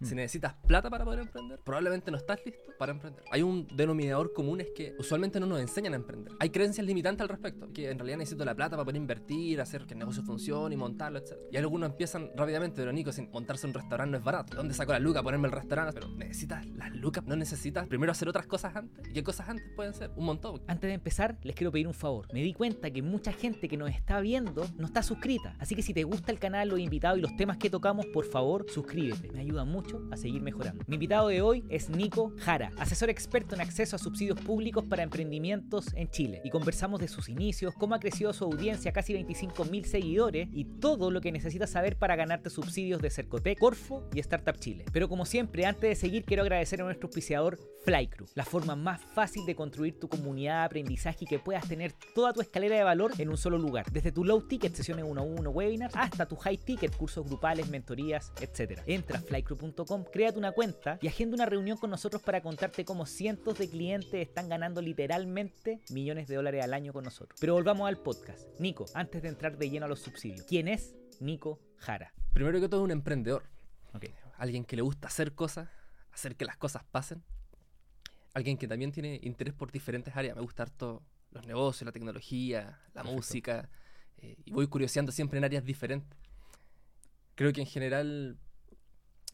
Si Mm. necesitas plata para poder emprender, probablemente no estás listo para emprender. Hay un denominador común es que usualmente no nos enseñan a emprender. Hay creencias limitantes al respecto, que en realidad necesito la plata para poder invertir, hacer que el negocio funcione y montarlo, etc. Y algunos empiezan rápidamente, pero Nico, sin montarse un restaurante no es barato. ¿Dónde saco la luca? Ponerme el restaurante. Pero necesitas las lucas, no necesitas primero hacer otras cosas antes. ¿Y qué cosas antes pueden ser? Un montón. Antes de empezar, les quiero pedir un favor. Me di cuenta que mucha gente que nos está viendo no está suscrita. Así que si te gusta el canal, los invitados y los temas que tocamos, por favor, suscríbete. Me ayuda mucho a seguir mejorando. Mi invitado de hoy es Nico Jara, asesor experto en acceso a subsidios públicos para emprendimientos en Chile. Y conversamos de sus inicios, cómo ha crecido su audiencia, casi 25 mil seguidores y todo lo que necesitas saber para ganarte subsidios de Cercotec, Corfo y Startup Chile. Pero como siempre, antes de seguir, quiero agradecer a nuestro auspiciador Flycrew, la forma más fácil de construir tu comunidad de aprendizaje y que puedas tener toda tu escalera de valor en un solo lugar. Desde tu low ticket, sesiones 1 a 1, webinars, hasta tu high ticket, cursos grupales, mentorías, etc. Entra a flycrew.com, créate una cuenta y agenda una reunión con nosotros para contarte cómo cientos de clientes están ganando literalmente millones de dólares al año con nosotros. Pero volvamos al podcast. Nico, antes de entrar de lleno a los subsidios, ¿quién es Nico Jara? Primero que todo, un emprendedor. Alguien que le gusta hacer cosas, hacer que las cosas pasen. Alguien que también tiene interés por diferentes áreas. Me gusta harto los negocios, la tecnología, la Perfecto. música. eh, y voy curioseando siempre en áreas diferentes. Creo que en general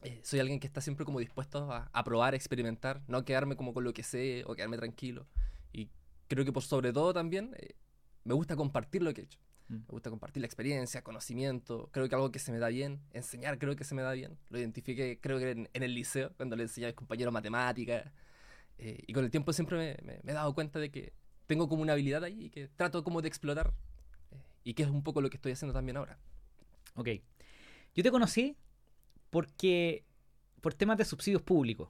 eh, soy alguien que está siempre como dispuesto a, a probar, a experimentar, no quedarme como con lo que sé o quedarme tranquilo. Y creo que por sobre todo también eh, me gusta compartir lo que he hecho. Mm. Me gusta compartir la experiencia, conocimiento. Creo que algo que se me da bien. Enseñar creo que se me da bien. Lo identifiqué creo que en, en el liceo, cuando le enseñaba a mis compañeros matemáticas. Eh, y con el tiempo siempre me, me- me he dado cuenta de que tengo como una habilidad ahí y que trato como de explotar. y que es un poco lo que estoy haciendo también ahora. Ok. Yo te conocí porque por temas de subsidios públicos.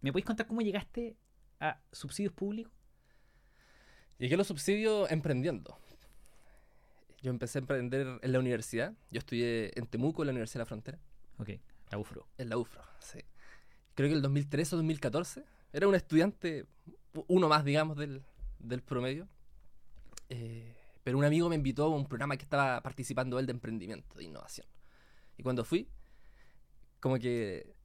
¿Me podéis contar cómo llegaste a subsidios públicos? Llegué a los subsidios emprendiendo. Yo empecé a emprender en la universidad. Yo estudié en Temuco, en la Universidad de la Frontera. Ok, la UFRO. En la UFRO, sí. Creo que el 2013 o 2014. Era un estudiante, uno más, digamos, del, del promedio. Eh, pero un amigo me invitó a un programa que estaba participando él de emprendimiento, de innovación. Y cuando fui, como que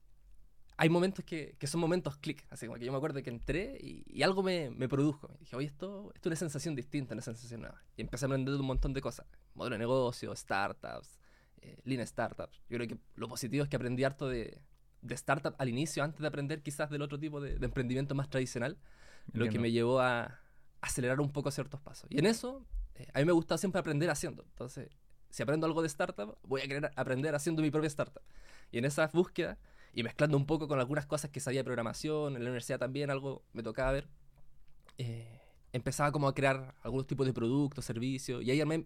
hay momentos que, que son momentos clic. Así como que yo me acuerdo que entré y, y algo me, me produjo. Y dije, oye, esto, esto es una sensación distinta, una sensación nueva. Y empecé a aprender de un montón de cosas. Modelo de negocio, startups, eh, Lean Startups. Yo creo que lo positivo es que aprendí harto de, de startup al inicio, antes de aprender quizás del otro tipo de, de emprendimiento más tradicional, lo que Entiendo. me llevó a acelerar un poco ciertos pasos. Y en eso, eh, a mí me gusta siempre aprender haciendo. Entonces, si aprendo algo de startup, voy a querer aprender haciendo mi propia startup. Y en esa búsqueda, y mezclando un poco con algunas cosas que sabía de programación, en la universidad también algo me tocaba ver, eh, empezaba como a crear algunos tipos de productos, servicios, y ahí armé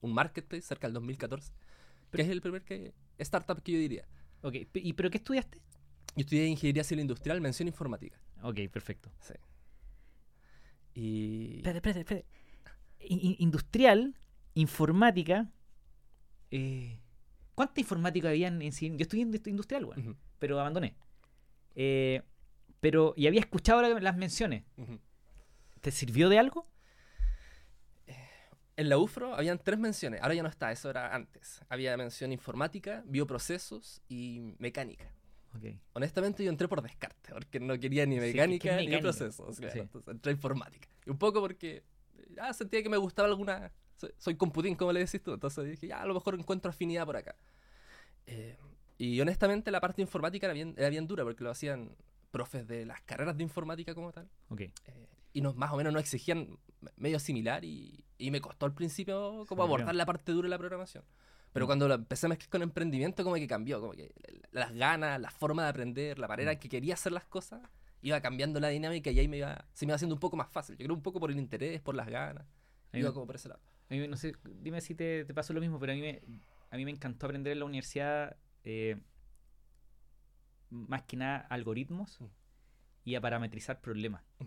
un marketplace cerca del 2014, que es el primer que, startup que yo diría. Ok, ¿y pero qué estudiaste? Yo estudié Ingeniería Civil Industrial, mención informática. Ok, perfecto. Sí. Y... Espérate, espérate, espérate. In- in- industrial, informática. eh, ¿Cuánta informática había en, en? Yo estudié en industrial, bueno, Ujú, pero abandoné. Eh, pero, y había escuchado la- las menciones. ¿Te sirvió de algo? En la UFRO habían tres menciones, ahora ya no está, eso era antes. Había mención informática, bioprocesos y mecánica. Honestamente yo entré por descarte, porque no quería ni Sí, ¿qué- qué mecánica ni procesos. claro, Sí. Entonces entré a informática. Y un poco porque ya sentía que me gustaba alguna... Soy, soy computín, como le decís tú. Entonces dije, ya a lo mejor encuentro afinidad por acá. Eh, y honestamente la parte informática era bien, era bien dura, porque lo hacían profes de las carreras de informática como tal. Eh, y nos, más o menos nos exigían medio similar y, y me costó al principio como abordar la parte dura de la programación. Pero Mm. cuando lo empecé a mezclar con emprendimiento como que cambió, como que las ganas, la forma de aprender, la manera Mm. en que quería hacer las cosas, iba cambiando la dinámica y ahí me iba, se me iba haciendo un poco más fácil. Yo creo un poco por el interés, por las ganas, A mí iba como por ese lado. A mí, no sé, dime si te, te pasó lo mismo, pero a mí me, a mí me encantó aprender en la universidad eh, más que nada algoritmos Mm. y a parametrizar problemas. Mm.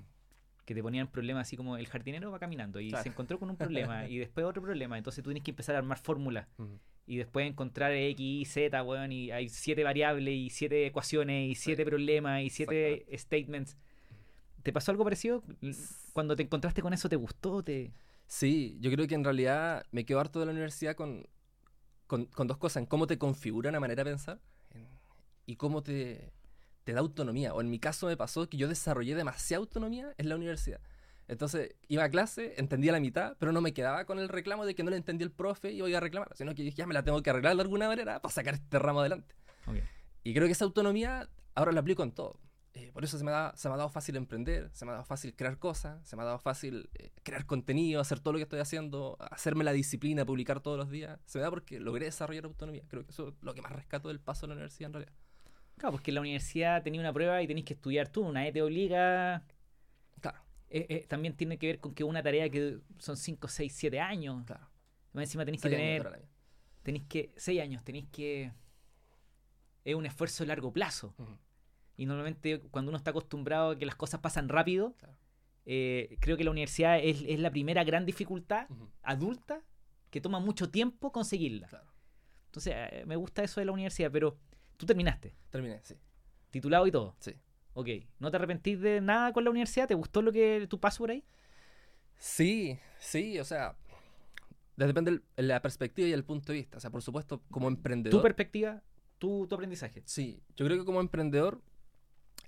Que te ponían problemas así como el jardinero va caminando y Claro. se encontró con un problema y después otro problema. Entonces tú tienes que empezar a armar fórmulas Ujú. y después encontrar X, Y, Z, weón, y hay siete variables y siete ecuaciones y siete problemas y siete statements. ¿Te pasó algo parecido? Cuando te encontraste con eso, ¿te gustó? ¿Te... Sí, yo creo que en realidad me quedo harto de la universidad con, con, con dos cosas, en cómo te configura una manera de pensar en- y cómo te, te da autonomía. O en mi caso me pasó que yo desarrollé demasiada autonomía en la universidad. Entonces iba a clase, entendía la mitad, pero no me quedaba con el reclamo de que no le entendía el profe y iba a reclamar, sino que dije, ya me la tengo que arreglar de alguna manera para sacar este ramo adelante. Y creo que esa autonomía ahora la aplico en todo. Eh, por eso se me, da, se me ha dado fácil emprender, se me ha dado fácil crear cosas, se me ha dado fácil eh, crear contenido, hacer todo lo que estoy haciendo, hacerme la disciplina, publicar todos los días. Se me da porque logré desarrollar autonomía. Creo que eso es lo que más rescato del paso a la universidad en realidad. Claro, porque en la universidad tenía una prueba y tenéis que estudiar tú, nadie te obliga. Claro, Eh, también tiene que ver con que una tarea que son 5, 6, 7 años. claro. Más encima tenéis que tener. Tenéis que. 6 años, tenéis que. Es un esfuerzo a largo plazo. Y normalmente cuando uno está acostumbrado a que las cosas pasan rápido, Claro. eh, creo que la universidad es, es la primera gran dificultad adulta que toma mucho tiempo conseguirla. Claro. Entonces, eh, me gusta eso de la universidad, pero tú terminaste, Terminé, sí. titulado y todo. Sí. Ok, ¿no te arrepentís de nada con la universidad? ¿Te gustó lo que tu paso por ahí? Sí, sí, o sea, depende de la perspectiva y el punto de vista. O sea, por supuesto, como emprendedor. Tu perspectiva, tu, tu aprendizaje. Sí, yo creo que como emprendedor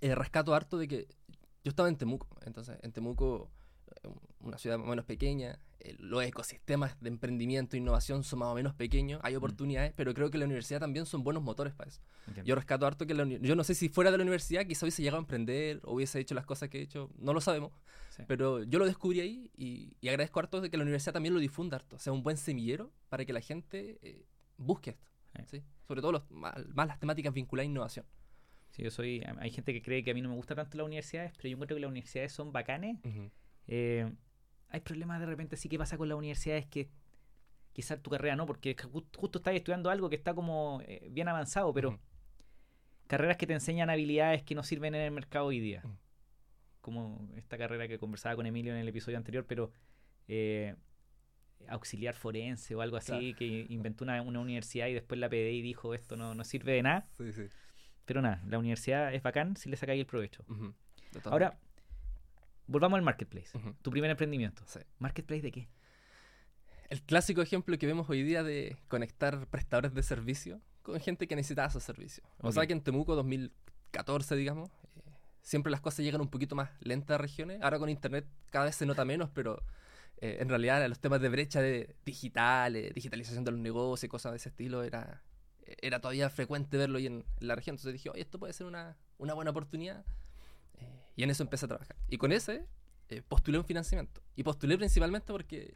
eh, rescato harto de que yo estaba en Temuco, entonces en Temuco, eh, una ciudad más o menos pequeña, eh, los ecosistemas de emprendimiento e innovación son más o menos pequeños, hay oportunidades, pero creo que la universidad también son buenos motores para eso. Entiendo. Yo rescato harto que la yo no sé si fuera de la universidad quizá hubiese llegado a emprender o hubiese hecho las cosas que he hecho, no lo sabemos, Sí. pero yo lo descubrí ahí y, y agradezco harto de que la universidad también lo difunda harto, sea un buen semillero para que la gente eh, busque esto, Sí. ¿sí? sobre todo los, más, más las temáticas vinculadas a innovación. Sí, yo soy. Hay gente que cree que a mí no me gusta tanto las universidades, pero yo encuentro que las universidades son bacanes. Eh, hay problemas de repente sí que pasa con las universidades que quizás tu carrera no, porque ju- justo estás estudiando algo que está como eh, bien avanzado, pero carreras que te enseñan habilidades que no sirven en el mercado hoy día. Como esta carrera que conversaba con Emilio en el episodio anterior, pero eh, auxiliar forense o algo así, Claro. que inventó una, una universidad y después la y dijo esto no, no sirve de nada. Sí, sí. Pero nada, la universidad es bacán si le sacáis el provecho. Ahora, volvamos al marketplace. Tu primer emprendimiento. Sí. ¿Marketplace de qué? El clásico ejemplo que vemos hoy día de conectar prestadores de servicio con gente que necesitaba esos servicios. O sea que en Temuco 2014, digamos, eh, siempre las cosas llegan un poquito más lentas a regiones. Ahora con internet cada vez se nota menos, pero eh, en realidad los temas de brecha de digital, eh, digitalización de los negocios y cosas de ese estilo era, era todavía frecuente verlo ahí en, en la región. Entonces dije, oye, esto puede ser una, una buena oportunidad. Eh, y en eso empecé a trabajar. Y con ese eh, postulé un financiamiento. Y postulé principalmente porque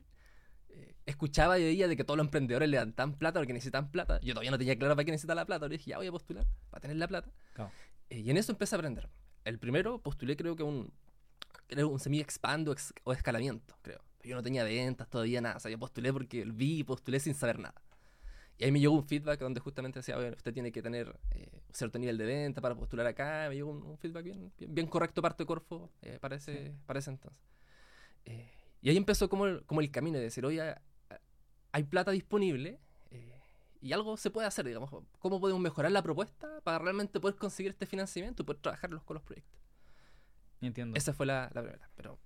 eh, escuchaba y veía de que todos los emprendedores levantaban plata porque necesitaban plata. Yo todavía no tenía claro para qué necesitaba la plata. Le dije, ya voy a postular para tener la plata. Claro. Eh, y en eso empecé a aprender. El primero postulé creo que un, creo un semi expando ex- o escalamiento, creo. Yo no tenía ventas todavía nada. O sea, yo postulé porque vi y postulé sin saber nada. Y ahí me llegó un feedback donde justamente decía, bueno, usted tiene que tener eh, cierto nivel de venta para postular acá. Me llegó un, un feedback bien, bien, bien correcto parte de Corfo eh, para, ese, para ese entonces. Eh, y ahí empezó como el, como el camino de decir, oye, hay plata disponible eh, y algo se puede hacer, digamos. ¿Cómo podemos mejorar la propuesta para realmente poder conseguir este financiamiento y poder trabajarlos con los proyectos? Entiendo. Esa fue la, la primera. Pero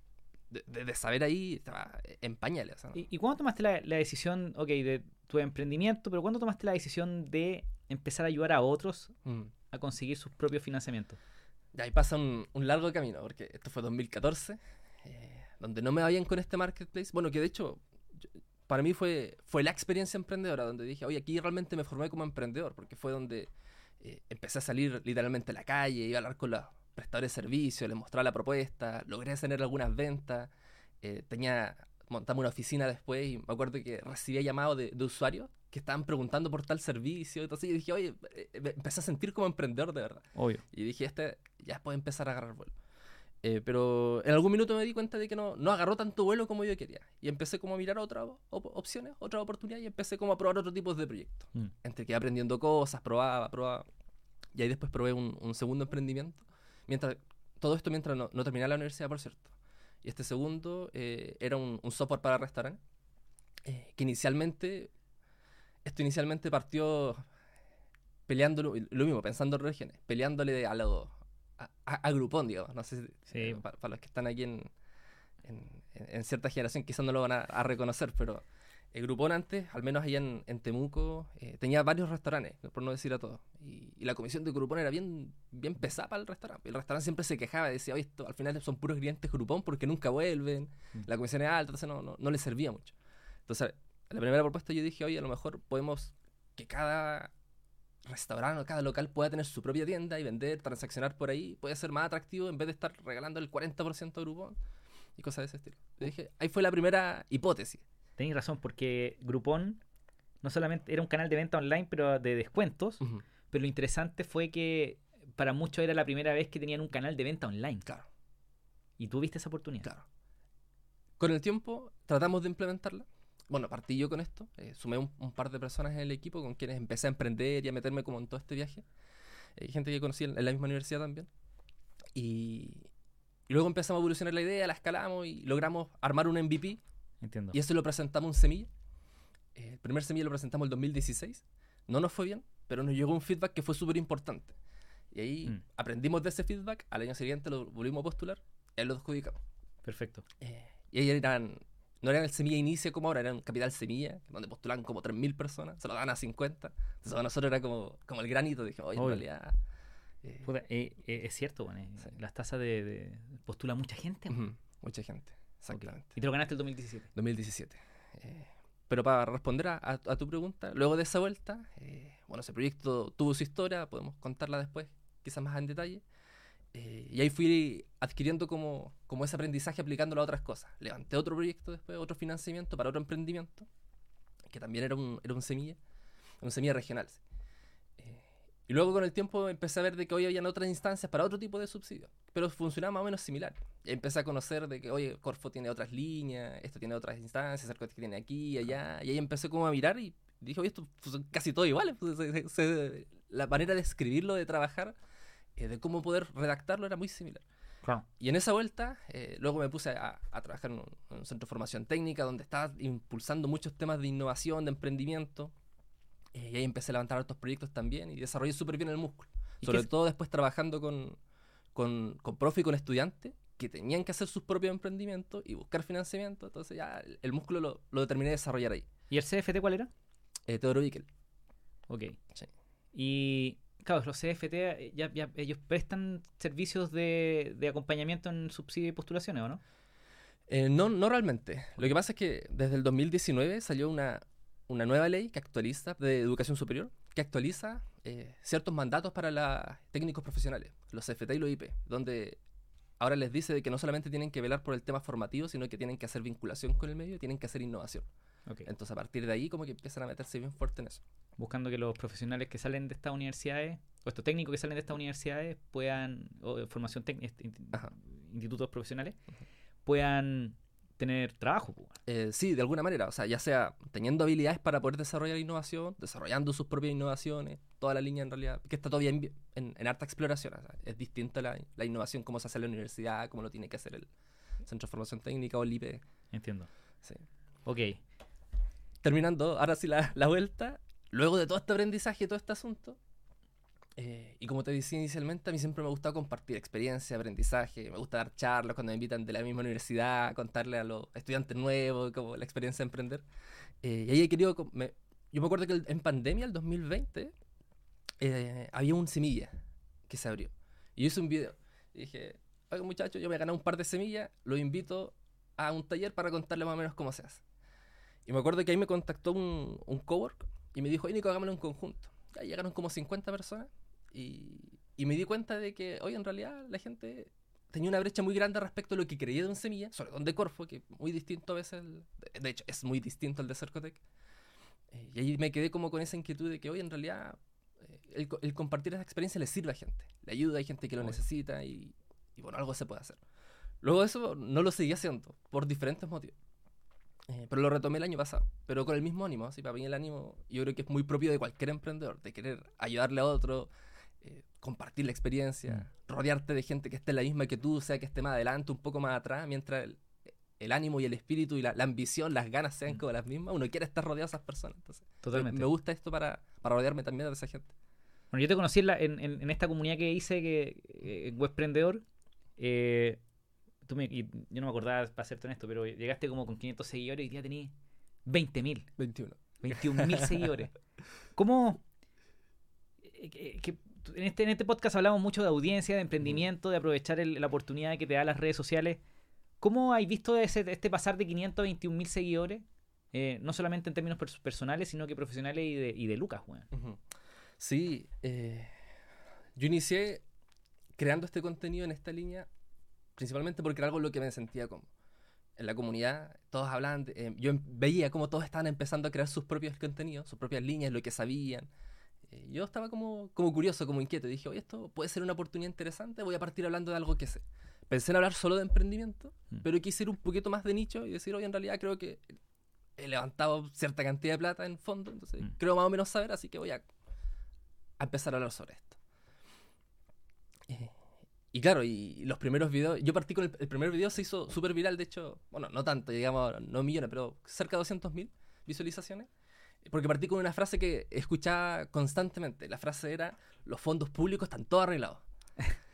de, saber ahí estaba en pañales. o sea, ¿no? ¿Y, y cuándo tomaste la, la decisión, ok, de tu emprendimiento, pero cuándo tomaste la decisión de empezar a ayudar a otros Mm. a conseguir sus propios financiamientos? Y ahí pasa un, un largo camino, porque esto fue 2014, eh, donde no me va bien con este marketplace. Bueno, que de hecho, yo- para mí fue, fue la experiencia emprendedora, donde dije, oye, aquí realmente me formé como emprendedor, porque fue donde eh, empecé a salir literalmente a la calle, iba a hablar con los prestadores de servicios, les mostraba la propuesta, logré tener algunas ventas, eh, tenía, montamos una oficina después y me acuerdo que recibía llamados de, de usuarios que estaban preguntando por tal servicio, entonces yo dije, oye, eh, me empecé a sentir como emprendedor de verdad. Obvio. Y dije, este ya puede empezar a agarrar vuelo. Eh, pero en algún minuto me di cuenta de que no, no agarró tanto vuelo como yo quería. Y empecé como a mirar otras op- opciones, otras oportunidades y empecé como a probar otro tipo de proyectos. Mm. Entre que aprendiendo cosas, probaba, probaba. Y ahí después probé un, un segundo emprendimiento. Mientras, todo esto mientras no, no terminaba la universidad, por cierto. Y este segundo eh, era un, un software para restaurantes. eh, que inicialmente, esto inicialmente partió peleando lo, lo mismo, pensando en regiones, peleándole a los a, a- a Groupon, digamos. No sé si- Sí. eh, pa- para, los que están aquí en, en, en- cierta generación quizás no lo van a reconocer, pero el Groupon antes, al menos allá en, en Temuco, eh, tenía varios restaurantes, por no decir a todos. Y, y la comisión de Groupon era bien, bien pesada para el restaurante. El restaurante siempre se quejaba, decía, oye, esto al final son puros clientes Groupon porque nunca vuelven, Mm. la comisión es alta, entonces no, no, no les servía mucho. Entonces, la primera propuesta yo dije, oye, a lo mejor podemos que cada restaurante o cada local pueda tener su propia tienda y vender, transaccionar por ahí, puede ser más atractivo en vez de estar regalando el 40% de Groupon y cosas de ese estilo. Yo dije, ahí fue la primera hipótesis. Tenéis razón, porque Groupon no solamente era un canal de venta online, pero de descuentos. Ujú, Pero lo interesante fue que para muchos era la primera vez que tenían un canal de venta online. Claro. Y tú viste esa oportunidad. Claro. Con el tiempo tratamos de implementarla. Bueno, partí yo con esto. eh, sumé un, un par de personas en el equipo con quienes empecé a emprender y a meterme como en todo este viaje. Eh, gente que conocí en, en la misma universidad también. Y, y luego empezamos a evolucionar la idea, la escalamos y logramos armar un MVP. Entiendo. Y eso lo presentamos un semilla. Eh, el primer semilla lo presentamos en el 2016. No nos fue bien, pero nos llegó un feedback que fue súper importante. Y ahí Mm. aprendimos de ese feedback. Al año siguiente lo volvimos a postular y ahí lo adjudicamos. Perfecto. Eh, y ahí eran, no eran el semilla inicio como ahora, eran capital semilla, donde postulaban como 3.000 personas, se lo daban a 50. Entonces para nosotros era como, como el granito, dijimos, oye, en Obvio. realidad... eh, Puta, eh, eh, es cierto, bueno, eh, Sí. las tasas de, de- postula mucha gente. mucha gente, exactamente. Y te lo ganaste el 2017. 2017. Eh, pero para responder a, a- a tu pregunta, luego de esa vuelta, eh, bueno, ese proyecto tuvo su historia, podemos contarla después, quizás más en detalle. eh, y ahí fui adquiriendo como, como ese aprendizaje aplicándolo a otras cosas. Levanté otro proyecto después, otro financiamiento para otro emprendimiento, que también era un, era un semilla, un semilla regional. sí. Eh, y luego con el tiempo empecé a ver de que hoy habían otras instancias para otro tipo de subsidios, pero funcionaba más o menos similar. Empecé a conocer de que, oye, Corfo tiene otras líneas, esto tiene otras instancias, Arco que tiene aquí allá. Y ahí empecé como a mirar y dije, oye, esto pues, son casi todo iguales. pues, se- se- la manera de escribirlo, de trabajar, eh, de cómo poder redactarlo era muy similar. Claro. Y en esa vuelta, eh, luego me puse a, a trabajar en un, en un centro de formación técnica donde estaba impulsando muchos temas de innovación, de emprendimiento. Eh, y ahí empecé a levantar otros proyectos también y desarrollé súper bien el músculo. ¿Y Sobre todo después trabajando con, con, con profe y con estudiantes que tenían que hacer sus propios emprendimientos y buscar financiamiento. Entonces ya el, el músculo lo, lo terminé de desarrollar ahí. ¿Y el CFT cuál era? Eh, Teodoro Bickel. Ok. Sí. Y, claro, los CFT, eh, ya, ya, ellos prestan servicios de, de acompañamiento en subsidio y postulaciones, ¿o no? Eh, no, no realmente. Lo que pasa es que desde el 2019 salió una, una nueva ley que actualiza de educación superior, que actualiza eh, ciertos mandatos para los técnicos profesionales, los CFT y los IP, donde ahora les dice de que no solamente tienen que velar por el tema formativo, sino que tienen que hacer vinculación con el medio, tienen que hacer innovación. Ok. Entonces a partir de ahí como que empiezan a meterse bien fuerte en eso. Buscando que los profesionales que salen de estas universidades, o estos técnicos que salen de estas universidades, puedan, o formación técnica, Ajá. institutos profesionales, puedan tener trabajo. pues. Eh, sí, de alguna manera, o sea, ya sea teniendo habilidades para poder desarrollar innovación, desarrollando sus propias innovaciones, toda la línea en realidad, que está todavía en, en, en harta exploración, o sea, es distinta la, la innovación, cómo se hace en la universidad, cómo lo tiene que hacer el Centro de Formación Técnica o el IPE. Entiendo. sí. Ok. Terminando, ahora sí la, la vuelta, luego de todo este aprendizaje, todo este asunto, eh, y como te decía inicialmente, a mí siempre me ha gustado compartir experiencia, aprendizaje, me gusta dar charlas cuando me invitan de la misma universidad, contarle a los estudiantes nuevos como la experiencia de emprender. Eh, y ahí he querido, me- yo me acuerdo que el- en pandemia, el 2020, eh, había un semilla que se abrió. Y yo hice un video. Y dije, oiga muchachos, yo me he ganado un par de semillas, los invito a un taller para contarles más o menos cómo se hace. Y me acuerdo que ahí me contactó un, un cowork y me dijo, oye Nico, hagámoslo en conjunto. Ya llegaron como 50 personas y, y me di cuenta de que, oye, en realidad la gente tenía una brecha muy grande respecto a lo que creía de un semilla, sobre todo de Corfo, que muy distinto a veces, el- de- hecho, es muy distinto al de Cercotec. Eh, y ahí me quedé como con esa inquietud de que, oye, en realidad eh, el, el compartir esa experiencia le sirve a gente, le ayuda, hay gente que lo necesita y, y bueno, algo se puede hacer. Luego de eso no lo seguí haciendo, por diferentes motivos. Eh, pero lo retomé el año pasado, pero con el mismo ánimo. Así, para mí el ánimo yo creo que es muy propio de cualquier emprendedor, de querer ayudarle a otro, compartir la experiencia, rodearte de gente que esté en la misma que tú, sea que esté más adelante, un poco más atrás, mientras el, el ánimo y el espíritu y la, la ambición, las ganas sean Mm. como las mismas, uno quiere estar rodeado de esas personas. Entonces, me- Totalmente. Me gusta esto para, para rodearme también de esa gente. Bueno, yo te conocí en, la- en- en- en esta comunidad que hice que, eh, en Webprendedor. Eh, tú me- y yo no me acordaba, para serte honesto, pero llegaste como con 500 seguidores y ya tenías 20.000. 21. 21.000 seguidores. ¿Cómo? eh, que- que en, este, en este podcast hablamos mucho de audiencia, de emprendimiento, de aprovechar el- la oportunidad que te da las redes sociales. ¿Cómo has visto ese, este pasar de 500 a 21.000 seguidores? Eh, no solamente en términos pers- personales, sino que profesionales y de, y de Lucas, weón. Sí, eh, yo inicié creando este contenido en esta línea principalmente porque era algo en lo que me sentía como. En la comunidad, todos hablaban, de- eh, yo veía cómo todos estaban empezando a crear sus propios contenidos, sus propias líneas, lo que sabían. Eh, yo estaba como, como curioso, como inquieto. Dije, oye, esto puede ser una oportunidad interesante, voy a partir hablando de algo que sé. Pensé en hablar solo de emprendimiento, Mm. pero quise ir un poquito más de nicho y decir, oye, en realidad creo que he levantado cierta cantidad de plata en fondo, entonces Mm. creo más o menos saber, así que voy a, a empezar a hablar sobre esto. Eh, y claro, y los primeros videos, yo partí con el, el primer video, se hizo súper viral, de hecho, bueno, no tanto, digamos, no millones, pero cerca de 200.000 visualizaciones, porque partí con una frase que escuchaba constantemente. La frase era, los fondos públicos están todos arreglados.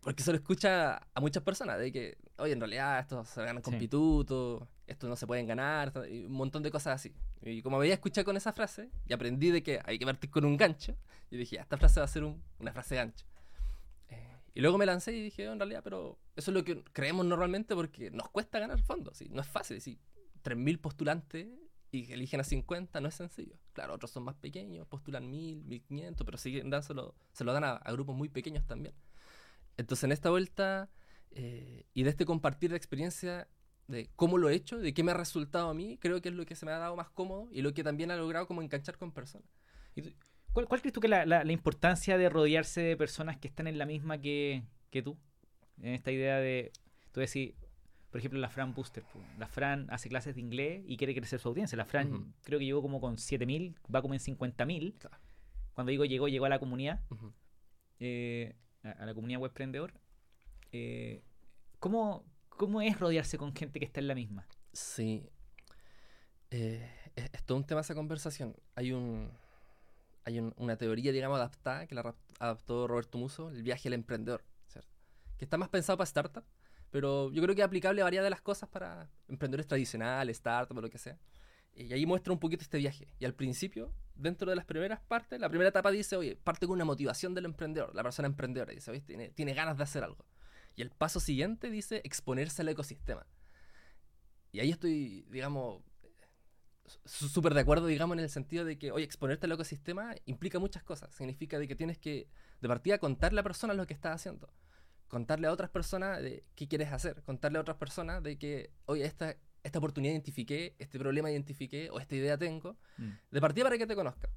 Porque se lo escucha a muchas personas, de que, oye, en realidad esto se ganan con Sí. pituto, esto no se pueden ganar, y un montón de cosas así. Y como había escuchado con esa frase, y aprendí de que hay que partir con un gancho, y dije, "Ya, esta frase va a ser un- una frase gancho. Eh, y luego me lancé y dije, "Oh, en realidad, pero eso es lo que creemos normalmente porque nos cuesta ganar fondos, ¿sí? no es fácil, ¿sí? 3.000 postulantes y que eligen a 50 no es sencillo. Claro, otros son más pequeños, postulan 1.000, 1.500, pero siguen dándoselo, se lo dan a, a grupos muy pequeños también. Entonces en esta vuelta eh, y de este compartir de experiencia de cómo lo he hecho, de qué me ha resultado a mí, creo que es lo que se me ha dado más cómodo y lo que también ha logrado como enganchar con personas. ¿Cuál, cuál crees tú que es la, la- la importancia de rodearse de personas que están en la misma que, que tú? En esta idea de, tú decís, por ejemplo, la Fran Booster. La Fran hace clases de inglés y quiere crecer su audiencia. La Fran creo que llegó como con 7.000, va como en 50.000. Claro. Cuando digo llegó, llegó a la comunidad, eh, a, la comunidad webprendedor. Eh, ¿cómo, ¿Cómo es rodearse con gente que está en la misma? Sí. Eh, es, es todo un tema esa conversación. Hay un hay un- una teoría, digamos, adaptada que la adaptó Roberto Muso, el viaje al emprendedor, ¿cierto? Que está más pensado para startup, pero yo creo que es aplicable a varias de las cosas para emprendedores tradicionales, startup o lo que sea. Y ahí muestra un poquito este viaje. Y al principio, dentro de las primeras partes, la primera etapa dice, oye, parte con una motivación del emprendedor, la persona emprendedora, dice, oye, tiene, tiene ganas de hacer algo. Y el paso siguiente dice exponerse al ecosistema. Y ahí estoy, digamos, súper de acuerdo, digamos, en el sentido de que, oye, exponerte al ecosistema implica muchas cosas. Significa de que tienes que, de partida, contarle a personas lo que estás haciendo. Contarle a otras personas de qué quieres hacer. Contarle a otras personas de que, oye, esta, esta oportunidad identifiqué, este problema identifiqué, o esta idea tengo. De partida para que te conozcan.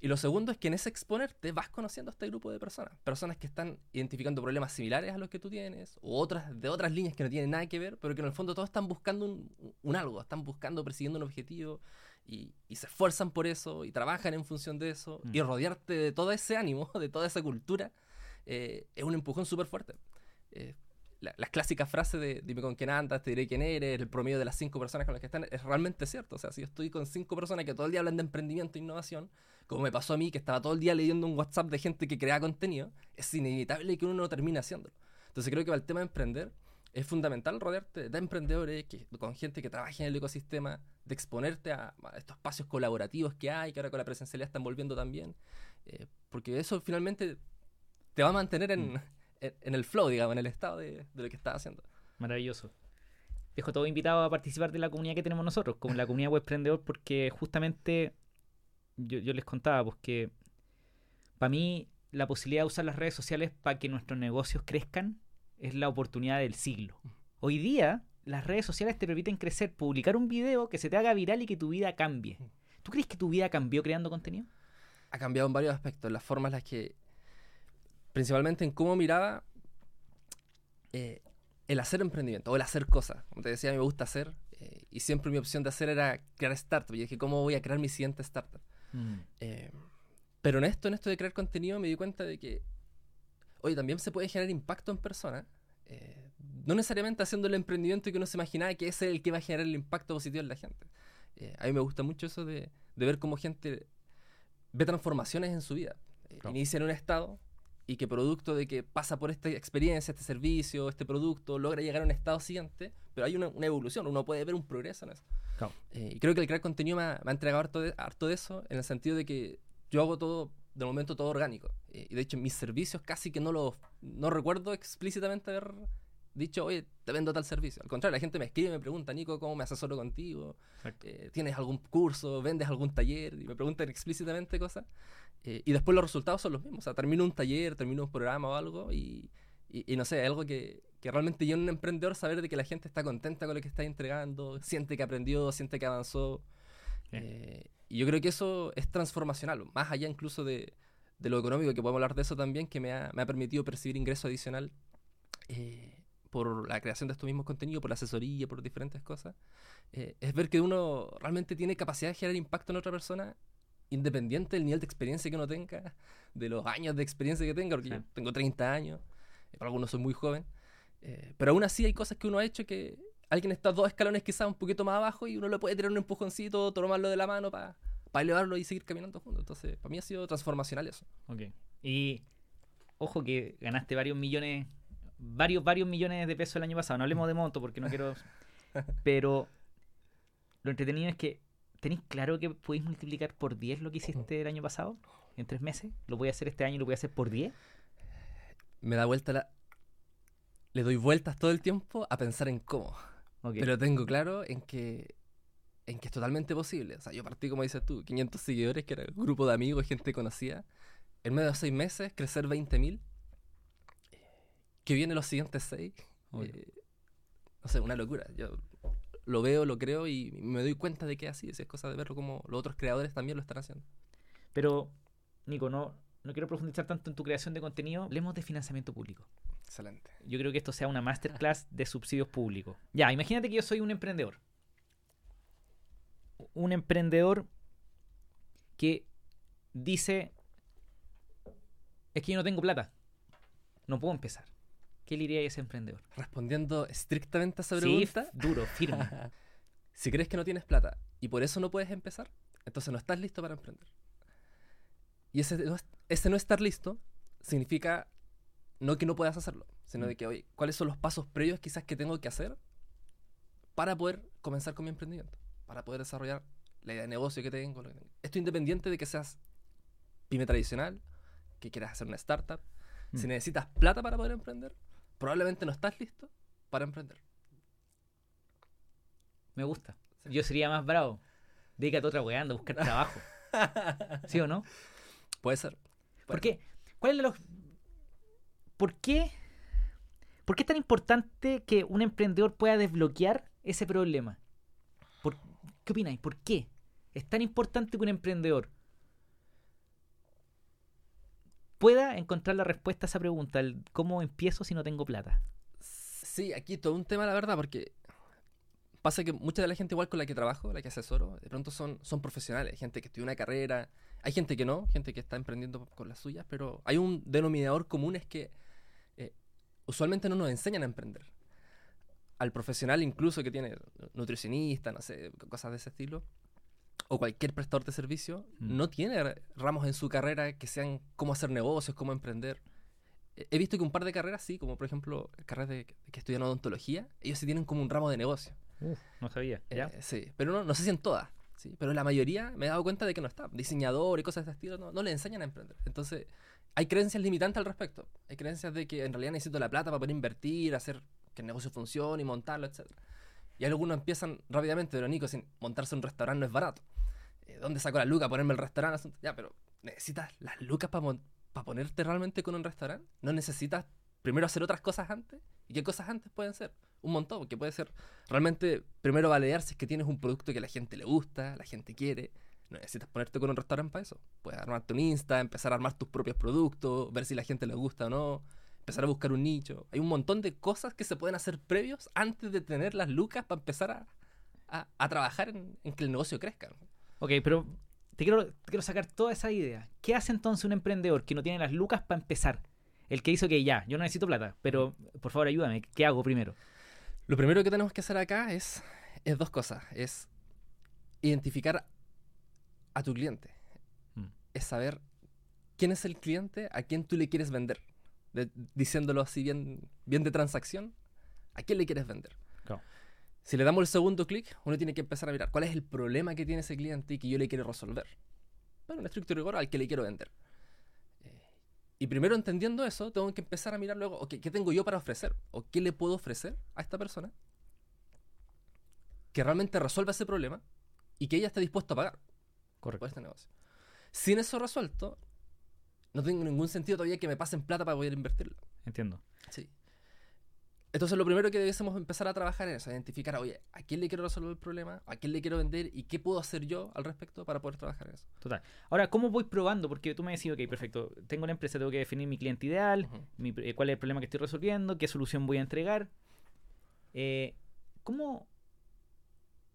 Y lo segundo es que en ese exponerte vas conociendo a este grupo de personas. Personas que están identificando problemas similares a los que tú tienes, o otras de otras líneas que no tienen nada que ver, pero que en el fondo todos están buscando un, un algo, están buscando, persiguiendo un objetivo, y, y se esfuerzan por eso, y trabajan en función de eso, Mm. y rodearte de todo ese ánimo, de toda esa cultura, eh, es un empujón súper fuerte. Eh, la- las clásicas frases de dime con quién andas, te diré quién eres, el promedio de las cinco personas con las que están, es realmente cierto. O sea, si yo estoy con cinco personas que todo el día hablan de emprendimiento e innovación, como me pasó a mí, que estaba todo el día leyendo un WhatsApp de gente que crea contenido, es inevitable que uno no termine haciéndolo. Entonces creo que para el tema de emprender es fundamental rodearte de emprendedores, que, con gente que trabaje en el ecosistema, de exponerte a, estos espacios colaborativos que hay, que ahora con la presencialidad están volviendo también, eh, porque eso finalmente te va a mantener en, Mm. En, el flow, digamos, en el estado de, de lo que estás haciendo. Maravilloso. Dejo todo invitado a participar de la comunidad que tenemos nosotros, como la comunidad Webprendedor, porque justamente yo, yo les contaba, pues que para mí la posibilidad de usar las redes sociales para que nuestros negocios crezcan es la oportunidad del siglo. Hoy día las redes sociales te permiten crecer, publicar un video que se te haga viral y que tu vida cambie. ¿Tú crees que tu vida cambió creando contenido? ha cambiado en varios aspectos, las formas en las que, principalmente en cómo miraba eh, el hacer emprendimiento o el hacer cosas. Como te decía, me gusta hacer eh, y siempre mi opción de hacer era crear startup. Y dije, ¿cómo voy a crear mi siguiente startup? Eh, pero en esto, en esto de crear contenido, me di cuenta de que, oye, también se puede generar impacto en personas. no necesariamente haciendo el emprendimiento que uno se imaginaba que es el que va a generar el impacto positivo en la gente. A mí me gusta mucho eso de, de ver cómo gente ve transformaciones en su vida. Claro. Inicia en un estado y que producto de que pasa por esta experiencia, este servicio, este producto, logra llegar a un estado siguiente, pero hay una, una evolución, uno puede ver un progreso en eso. Claro. Eh, y creo que el crear contenido me ha, me ha entregado harto de, harto de eso, en el sentido de que yo hago todo, de momento todo orgánico. Eh, y de hecho, mis servicios casi que no los no recuerdo explícitamente haber dicho, oye, te vendo tal servicio. Al contrario, la gente me escribe me pregunta, Nico, ¿cómo me asesoro contigo? Eh, ¿Tienes algún curso? ¿Vendes algún taller? Y me preguntan explícitamente cosas. Eh, y después los resultados son los mismos. O sea, termino un taller, termino un programa o algo y, y, y no sé, algo que, que realmente yo en un emprendedor saber de que la gente está contenta con lo que está entregando, siente que aprendió, siente que avanzó. Eh, y yo creo que eso es transformacional, más allá incluso de, de lo económico, que podemos hablar de eso también, que me ha, me ha permitido percibir ingreso adicional eh, por la creación de estos mismos contenidos, por la asesoría, por diferentes cosas. Eh, es ver que uno realmente tiene capacidad de generar impacto en otra persona, independiente del nivel de experiencia que uno tenga, de los años de experiencia que tenga, porque Sí. yo tengo 30 años, eh, para algunos soy muy joven, eh, pero aún así hay cosas que uno ha hecho que alguien está dos escalones quizás un poquito más abajo y uno le puede tirar un empujoncito, tomarlo de la mano para elevarlo y seguir caminando juntos. Entonces, para mí ha sido transformacional eso. Ok. Y ojo que ganaste varios millones, varios, varios millones de pesos el año pasado. No hablemos de monto porque no quiero. Pero lo entretenido es que tenéis claro que podéis multiplicar por 10 lo que hiciste el año pasado en tres meses. Lo voy a hacer este año y lo voy a hacer por 10. Me da vuelta la... Le doy vueltas todo el tiempo a pensar en cómo. Ok. Pero tengo claro en que en que es totalmente posible. O sea, yo partí, como dices tú, 500 seguidores, que era un grupo de amigos, gente conocida. En medio de seis meses, crecer 20.000. Que viene los siguientes seis. Eh, no sé, una locura. Yo lo veo, lo creo y me doy cuenta de que es así. Si es cosa de verlo como los otros creadores también lo están haciendo. Pero, Nico, no, no quiero profundizar tanto en tu creación de contenido. Hablemos de financiamiento público. Excelente. Yo creo que esto sea una masterclass de subsidios públicos. Ya, imagínate que yo soy un emprendedor. Un emprendedor que dice, es que yo no tengo plata. No puedo empezar. ¿Qué le diría a ese emprendedor? Respondiendo estrictamente a esa Sí, pregunta, f- duro, firme. si crees que no tienes plata y por eso no puedes empezar, entonces no estás listo para emprender. Y ese no, es- ese no estar listo significa no que no puedas hacerlo, sino Mm. de que, oye, ¿cuáles son los pasos previos quizás que tengo que hacer para poder comenzar con mi emprendimiento? Para poder desarrollar la idea de negocio que tengo. lo que tengo. Esto independiente de que seas pyme tradicional, que quieras hacer una startup. Si Mm. necesitas plata para poder emprender, probablemente no estás listo para emprender. Me gusta. Yo sería más bravo. Dedícate a otra weá, anda a buscar trabajo. ¿Sí o no? Puede ser. ¿Por qué? ¿Cuál es de los... ¿Por qué? ¿Por qué es tan importante que un emprendedor pueda desbloquear ese problema? ¿Por... ¿Qué opináis? ¿Por qué? Es tan importante que un emprendedor pueda encontrar la respuesta a esa pregunta, el cómo empiezo si no tengo plata. Sí, aquí todo un tema, la verdad, porque pasa que mucha de la gente igual con la que trabajo, la que asesoro, de pronto son, son profesionales, gente que estudia una carrera, hay gente que no, gente que está emprendiendo con las suyas, pero hay un denominador común, es que eh, usualmente no nos enseñan a emprender. Al profesional incluso que tiene nutricionista, no sé, cosas de ese estilo, o cualquier prestador de servicio, Mm. no tiene ramos en su carrera que sean cómo hacer negocios, cómo emprender. He visto que un par de carreras, sí, como por ejemplo carreras de, que estudian odontología, ellos sí tienen como un ramo de negocio. no sabía. ¿ya? Eh, sí, pero no, no sé si en todas. ¿sí? Pero la mayoría me he dado cuenta de que no está. Diseñador y cosas de este estilo no, no le enseñan a emprender. Entonces, hay creencias limitantes al respecto. Hay creencias de que en realidad necesito la plata para poder invertir, hacer que el negocio funcione y montarlo, etc. Y algunos empiezan rápidamente, pero Nico, sin montarse un restaurante no es barato. Eh, ¿Dónde saco la luca? Ponerme el restaurante. Ya, pero ¿necesitas las lucas para ponerte realmente con un restaurante? ¿No necesitas primero hacer otras cosas antes? ¿Y qué cosas antes pueden ser? Un montón, porque puede ser realmente primero validar si es que tienes un producto que la gente le gusta, la gente quiere. No necesitas ponerte con un restaurante para eso. Puedes armarte un Insta, empezar a armar tus propios productos, ver si la gente le gusta o no, empezar a buscar un nicho. Hay un montón de cosas que se pueden hacer previos antes de tener las lucas para empezar a, a- a trabajar en, en que el negocio crezca. Ok, pero te quiero, te quiero sacar toda esa idea. ¿Qué hace entonces un emprendedor que no tiene las lucas para empezar? El que dice que ya, yo no necesito plata, pero por favor ayúdame, ¿qué hago primero? Lo primero que tenemos que hacer acá es, es dos cosas. Es identificar a tu cliente. Mm. Es saber quién es el cliente a quién tú le quieres vender. De- diciéndolo así bien, bien de transacción, ¿a quién le quieres vender? Claro. Si le damos el segundo clic, uno tiene que empezar a mirar cuál es el problema que tiene ese cliente y que yo le quiero resolver. Bueno, un estricto rigor al que le quiero vender. Eh, y primero entendiendo eso, tengo que empezar a mirar luego, ok, ¿qué tengo yo para ofrecer? ¿O qué le puedo ofrecer a esta persona? Que realmente resuelva ese problema y que ella esté dispuesta a pagar por Correcto. este negocio. Sin eso resuelto, no tengo ningún sentido todavía que me pasen plata para poder invertirlo. Entiendo. Sí. Entonces lo primero que debiésemos empezar a trabajar es identificar, oye, ¿a quién le quiero resolver el problema? ¿A quién le quiero vender? ¿Y qué puedo hacer yo al respecto para poder trabajar en eso? Total. Ahora, ¿cómo voy probando? Porque tú me decís, ok, perfecto, tengo una empresa, tengo que definir mi cliente ideal, mi- eh, cuál es el problema que estoy resolviendo, qué solución voy a entregar. Eh, ¿cómo,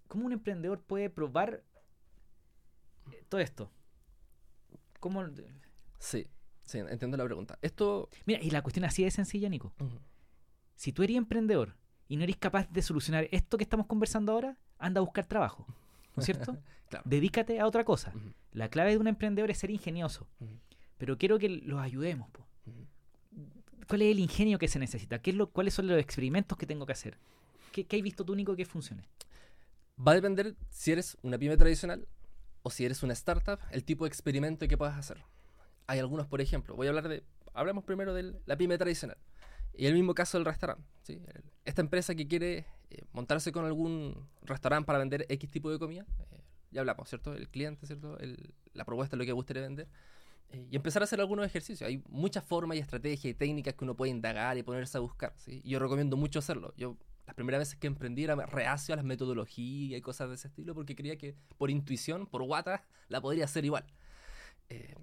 ¿Cómo un emprendedor puede probar eh, todo esto? ¿Cómo... Sí, sí, entiendo la pregunta. Esto... Mira, y la cuestión así de sencilla, Nico. Si tú eres emprendedor y no eres capaz de solucionar esto que estamos conversando ahora, anda a buscar trabajo. ¿No es cierto? Claro. Dedícate a otra cosa. La clave de un emprendedor es ser ingenioso. Pero quiero que los ayudemos. po. ¿Cuál es el ingenio que se necesita? ¿Qué es lo, ¿Cuáles son los experimentos que tengo que hacer? ¿Qué, qué has visto tú, Nico, que funcione? Va a depender si eres una pyme tradicional o si eres una startup, el tipo de experimento que puedas hacer. Hay algunos, por ejemplo, voy a hablar de, hablamos primero de la pyme tradicional. Y el mismo caso del restaurante. ¿sí? Esta empresa que quiere eh, montarse con algún restaurante para vender X tipo de comida, eh, ya hablamos, ¿cierto? El cliente, ¿cierto? El- la propuesta, lo que gustaría vender. eh, y empezar a hacer algunos ejercicios. Hay muchas formas y estrategias y técnicas que uno puede indagar y ponerse a buscar. ¿sí? Y yo recomiendo mucho hacerlo. Yo las primeras veces que emprendí era reacio a las metodologías y cosas de ese estilo porque creía que por intuición, por guata, la podría hacer igual. Eh,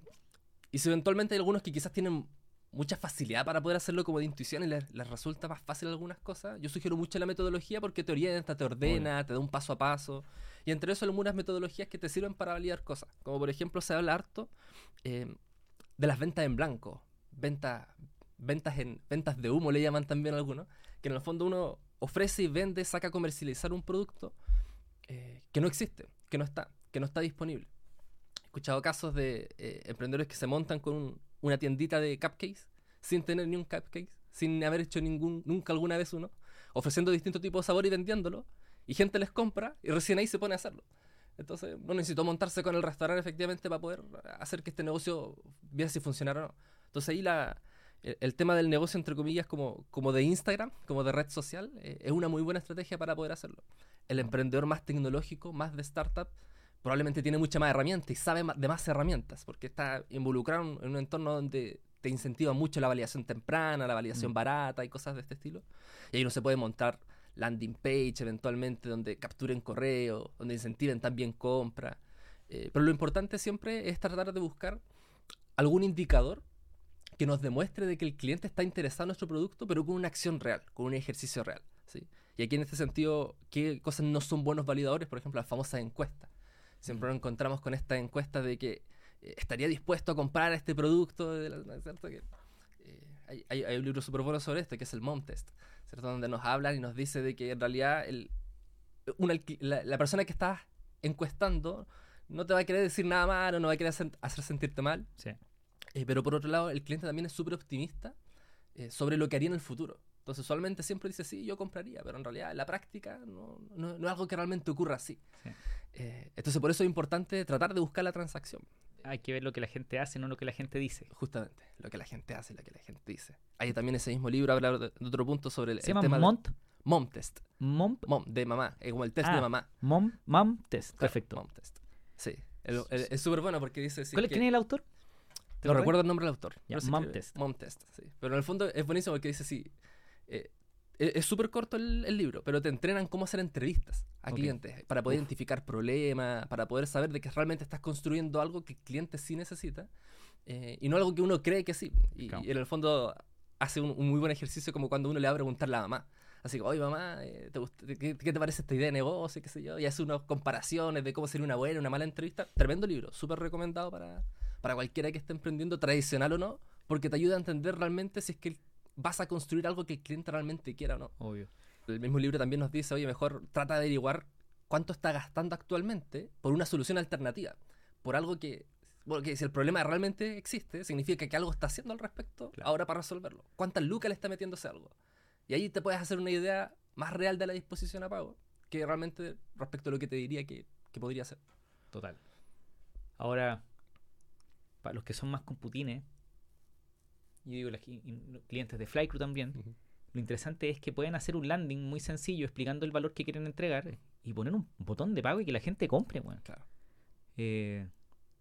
y si eventualmente hay algunos que quizás tienen mucha facilidad para poder hacerlo como de intuición y les, les resulta más fácil algunas cosas, yo sugiero mucho la metodología porque te orienta, te ordena, te da un paso a paso. Y entre eso algunas metodologías que te sirven para validar cosas. Como por ejemplo se habla harto eh, de las ventas en blanco. Ventas, ventas, en, ventas de humo le llaman también algunos. Que en el fondo uno ofrece y vende, saca a comercializar un producto eh, que no existe, que no está, que no está disponible. Escuchado casos de eh, emprendedores que se montan con un- una tiendita de cupcakes sin tener ni un cupcake, sin haber hecho ningún, nunca alguna vez uno, ofreciendo distintos tipos de sabor y vendiéndolo, y gente les compra y recién ahí se pone a hacerlo. Entonces, no necesitó montarse con el restaurante efectivamente para poder hacer que este negocio viera si funcionara o no. Entonces ahí la, el, el tema del negocio, entre comillas, como, como de Instagram, como de red social, eh, es una muy buena estrategia para poder hacerlo. El emprendedor más tecnológico, más de startup, probablemente tiene mucha más herramientas y sabe de más herramientas, porque está involucrado en en un entorno donde te incentiva mucho la validación temprana, la validación Mm. barata y cosas de este estilo. Y ahí uno se puede montar landing page eventualmente donde capturen correo, donde incentiven también compra. Eh, pero lo importante siempre es tratar de buscar algún indicador que nos demuestre de que el cliente está interesado en nuestro producto, pero con una acción real, con un ejercicio real. ¿sí? Y aquí en este sentido, ¿qué cosas no son buenos validadores? Por ejemplo, las famosas encuestas. Siempre nos encontramos con estas encuestas de que eh, estaría dispuesto a comprar este producto, de la- ¿cierto? Que, eh, hay, hay- hay un libro súper bueno sobre esto, que es el Mom Test, ¿cierto? donde nos hablan y nos dice de que en realidad el, un alqui- la, la persona que estás encuestando no te va a querer decir nada malo, no va a querer hacer, hacer sentirte mal, Sí. eh, pero por otro lado, el cliente también es súper optimista sobre lo que haría en el futuro. Entonces, usualmente siempre dice, sí, yo compraría, pero en realidad en la práctica no, no- no es algo que realmente ocurra así. Sí. Eh, entonces, por eso es importante tratar de buscar la transacción. Hay que ver lo que la gente hace, no lo que la gente dice. Justamente, lo que la gente hace, lo que la gente dice. Hay también ese mismo libro, habla de, de otro punto sobre el, Se el llama tema de- Mont, Mom Test. Mom, Mom, de mamá, es como el test Ah, de mamá. Mom, Mom Test. Claro, Perfecto. Mom Test. Sí, el- el- es súper bueno porque dice... sí, ¿Cuál es que- quién es el autor? ¿Te No recuerdo el nombre del autor. Ya, pero se Mom escribe Test. Mom Test, sí. Pero en el fondo es buenísimo porque dice, sí, eh, es es súper corto el, el libro, pero te entrenan cómo hacer entrevistas a clientes para poder Uf. identificar problemas, para poder saber de que realmente estás construyendo algo que el cliente sí necesita eh, y no algo que uno cree que sí. Y, Claro. y en el fondo hace un, un muy buen ejercicio como cuando uno le va a preguntar a la mamá. Así que, oye mamá, eh, ¿te gust- ¿qué, qué te parece esta idea de negocio? ¿Qué sé yo? Y hace unas comparaciones de cómo sería una buena, una mala entrevista. Tremendo libro, súper recomendado para, para cualquiera que esté emprendiendo, tradicional o no, porque te ayuda a entender realmente si es que vas a construir algo que el cliente realmente quiera o no. Obvio. El mismo libro también nos dice, oye, mejor trata de averiguar cuánto está gastando actualmente por una solución alternativa, por algo que, bueno, que si el problema realmente existe, significa que algo está haciendo al respecto Claro. ahora para resolverlo. ¿Cuántas lucas le está metiendo ese algo? Y ahí te puedes hacer una idea más real de la disposición a pago que realmente respecto a lo que te diría que, que podría ser. Total. Ahora, para los que son más computines, yo digo los clientes de Flycrew también, lo interesante es que pueden hacer un landing muy sencillo explicando el valor que quieren entregar y poner un botón de pago y que la gente compre. Bueno. Claro. Eh,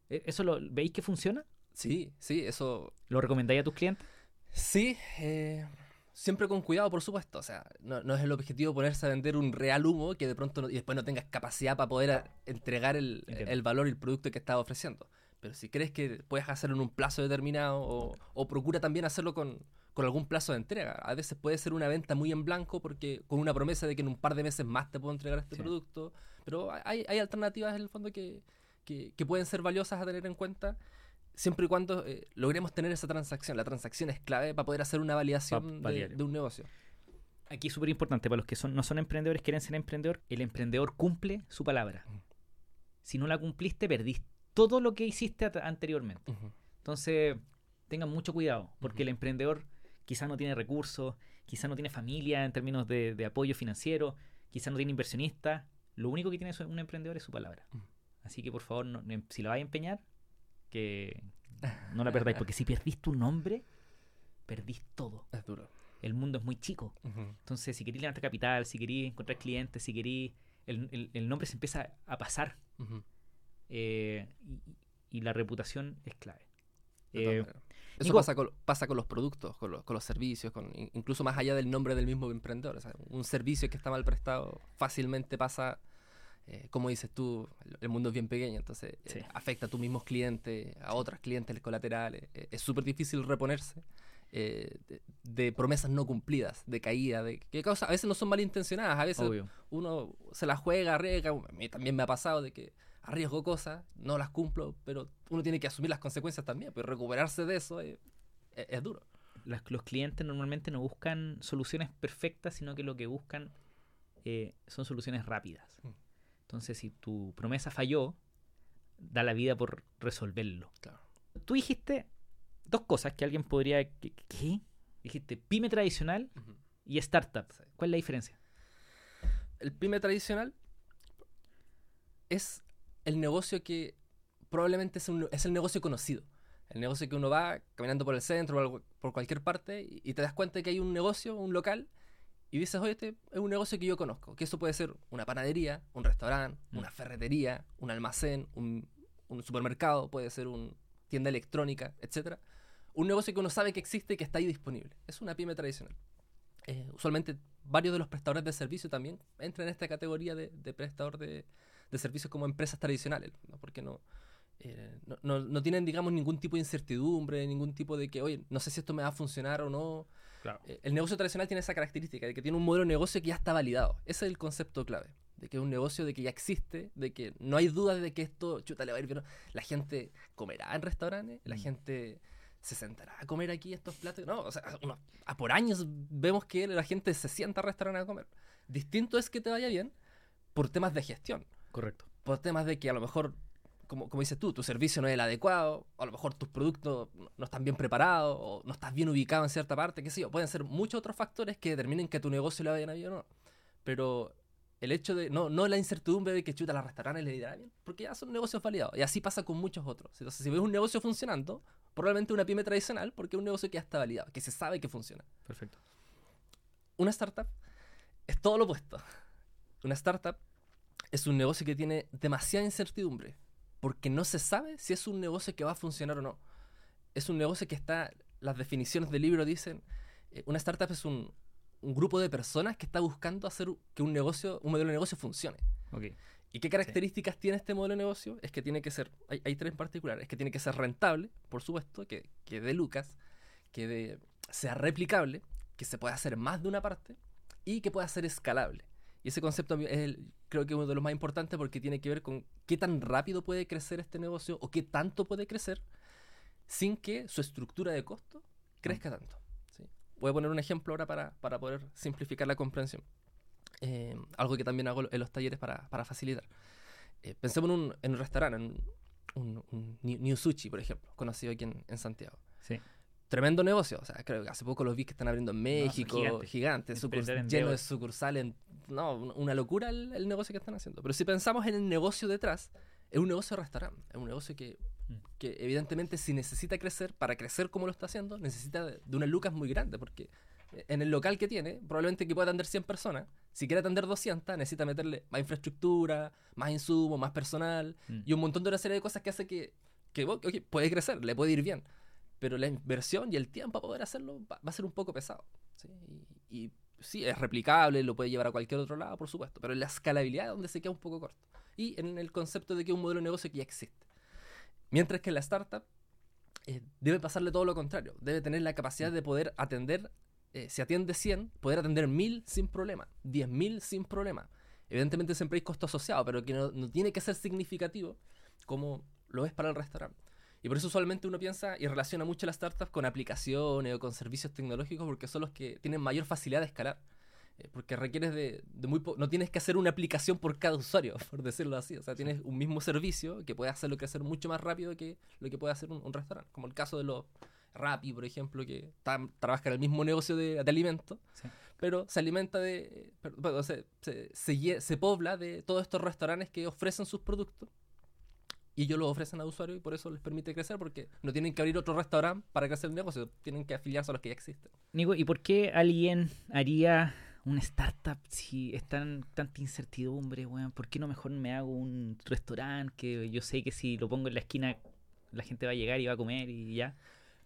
¿e-, ¿Eso lo veis que funciona? Sí, sí, eso. ¿Lo recomendáis a tus clientes? Sí, eh, siempre con cuidado, por supuesto. O sea, no, es el objetivo ponerse a vender un real humo que de pronto y después no tengas capacidad para poder entregar el, el, valor y el producto que estás ofreciendo. Pero si crees que puedes hacerlo en un plazo determinado o, procura también hacerlo con, algún plazo de entrega. A veces puede ser una venta muy en blanco porque con una promesa de que en un par de meses más te puedo entregar este producto. Pero hay, alternativas en el fondo que, pueden ser valiosas a tener en cuenta siempre y cuando eh, logremos tener esa transacción. La transacción es clave para poder hacer una validación de, un negocio. Aquí es súper importante para los que son, no son emprendedores, quieren ser emprendedor, el emprendedor cumple su palabra. Si no la cumpliste, perdiste todo lo que hiciste anteriormente. Entonces, tengan mucho cuidado, porque el emprendedor quizás no tiene recursos, quizás no tiene familia en términos de, apoyo financiero, quizás no tiene inversionista. Lo único que tiene un emprendedor es su palabra. Así que por favor, si la vais a empeñar, que no la perdáis, porque si perdís tu nombre, perdís todo. Es duro. El mundo es muy chico. Entonces, si queréis levantar capital, si queréis encontrar clientes, si queréis. El, nombre se empieza a pasar. Eh, y, la reputación es clave. Eh, Eso pasa, con, pasa con los productos, con, los servicios, con, incluso más allá del nombre del mismo emprendedor. un servicio que está mal prestado fácilmente pasa, eh, como dices tú, el, mundo es bien pequeño, entonces afecta a tus mismos clientes, a otros clientes colaterales. es súper difícil reponerse. de, promesas no cumplidas, de caída, de que causa, a veces no son malintencionadas, a veces uno se la juega, arriesga, a mí también me ha pasado de que arriesgo cosas, no las cumplo, pero uno tiene que asumir las consecuencias también, pero recuperarse de eso es, duro. los clientes normalmente no buscan soluciones perfectas, sino que lo que buscan eh, son soluciones rápidas. Mm. Entonces, si tu promesa falló, da la vida por resolverlo. Tú dijiste dos cosas que alguien podría... ¿Qué? Dijiste pyme tradicional y startup. ¿Cuál es la diferencia? El pyme tradicional es el negocio que probablemente es, es, el negocio conocido. El negocio que uno va caminando por el centro o por cualquier parte y, te das cuenta que hay un negocio, un local, y dices, oye, este es un negocio que yo conozco. Que eso puede ser una panadería, un restaurante, mm. una ferretería, un almacén, un, supermercado, puede ser una tienda electrónica, etc. Un negocio que uno sabe que existe y que está ahí disponible. Es una pyme tradicional. Eh, usualmente varios de los prestadores de servicio también entran en esta categoría de prestador de, de servicios como empresas tradicionales, ¿no? porque eh, no, no, no, tienen, digamos, ningún tipo de incertidumbre, ningún tipo de que, oye, no sé si esto me va a funcionar o no. Eh, el negocio tradicional tiene esa característica de que tiene un modelo de negocio que ya está validado. Ese es el concepto clave. De que es un negocio de que ya existe, de que no hay duda de que esto, chuta, le va a ir bien. La gente comerá en restaurantes, la mm. gente se sentará a comer aquí estos platos. No, o sea, a por años vemos que la gente se sienta a restaurantes a comer. Distinto es que te vaya bien por temas de gestión. Correcto. Por temas de que a lo mejor, como, como dices tú, tu servicio no es el adecuado, o a lo mejor tus productos no están bien preparados, o no estás bien ubicado en cierta parte, qué sé yo. Pueden ser muchos otros factores que determinen que tu negocio le vaya bien o no. Pero el hecho de, no, no la incertidumbre de que chuta las restaurantes le dirá bien, porque ya son negocios validados. Y así pasa con muchos otros. Entonces, si ves un negocio funcionando, probablemente una pyme tradicional, porque es un negocio que ya está validado, que se sabe que funciona. Perfecto. Una startup es todo lo opuesto. Una startup es un negocio que tiene demasiada incertidumbre, porque no se sabe si es un negocio que va a funcionar o no. Es un negocio que está, las definiciones del libro dicen, eh, una startup es un, grupo de personas que está buscando hacer que un negocio, un modelo de negocio funcione. ¿Y qué características tiene este modelo de negocio? Es que tiene que ser, hay, tres en particular, es que tiene que ser rentable, por supuesto, que, que dé lucas, que sea replicable, que se pueda hacer más de una parte y que pueda ser escalable. Y ese concepto es creo que es uno de los más importantes porque tiene que ver con qué tan rápido puede crecer este negocio o qué tanto puede crecer sin que su estructura de costo crezca tanto. Voy a poner un ejemplo ahora para, para poder simplificar la comprensión. Eh, algo que también hago en los talleres para, para facilitar. Eh, pensemos en un, en un restaurante, en un, un, New Sushi, por ejemplo, conocido aquí en, en Santiago. Sí tremendo negocio. O sea, creo que hace poco los vi que están abriendo en México, gigantes, llenos de sucursales en no, una locura el, el negocio que están haciendo. Pero si pensamos en el negocio detrás, es un negocio de restaurante, es un negocio que, Mm. que evidentemente si necesita crecer, para crecer como lo está haciendo, necesita de, de unas lucas muy grandes, porque en el local que tiene, probablemente que pueda atender 100 personas, si quiere atender 200, necesita meterle más infraestructura, más insumos, más personal, Mm. y un montón de una serie de cosas que hace que, que ok, puede crecer, le puede ir bien, pero la inversión y el tiempo para poder hacerlo va, a ser un poco pesado. ¿sí? Y, sí, es replicable, lo puede llevar a cualquier otro lado, por supuesto, pero en la escalabilidad es donde se queda un poco corto. Y en el concepto de que es un modelo de negocio que ya existe. Mientras que la startup eh, debe pasarle todo lo contrario, debe tener la capacidad de poder atender, eh, si atiende 100, poder atender 1000 sin problema, 10.000 sin problema. Evidentemente siempre hay costo asociado, pero que no tiene que ser significativo como lo es para el restaurante. Y por eso usualmente uno piensa y relaciona mucho las startups con aplicaciones o con servicios tecnológicos porque son los que tienen mayor facilidad de escalar. Eh, porque requieres de, de muy no tienes que hacer una aplicación por cada usuario, por decirlo así. O sea, tienes un mismo servicio que puede hacerlo crecer mucho más rápido que lo que puede hacer un, un restaurante. Como el caso de los Rappi, por ejemplo, que trabaja en el mismo negocio de, de alimentos, Sí. pero se alimenta de. per- perdón, se, se, se se pobla de todos estos restaurantes que ofrecen sus productos y ellos los ofrecen a usuarios y por eso les permite crecer porque no tienen que abrir otro restaurante para crecer el negocio, tienen que afiliarse a los que ya existen. Nico, ¿y por qué alguien haría una startup si es tan, tanta incertidumbre, weón? ¿Por qué no mejor me hago un restaurante que yo sé que si lo pongo en la esquina la gente va a llegar y va a comer y ya?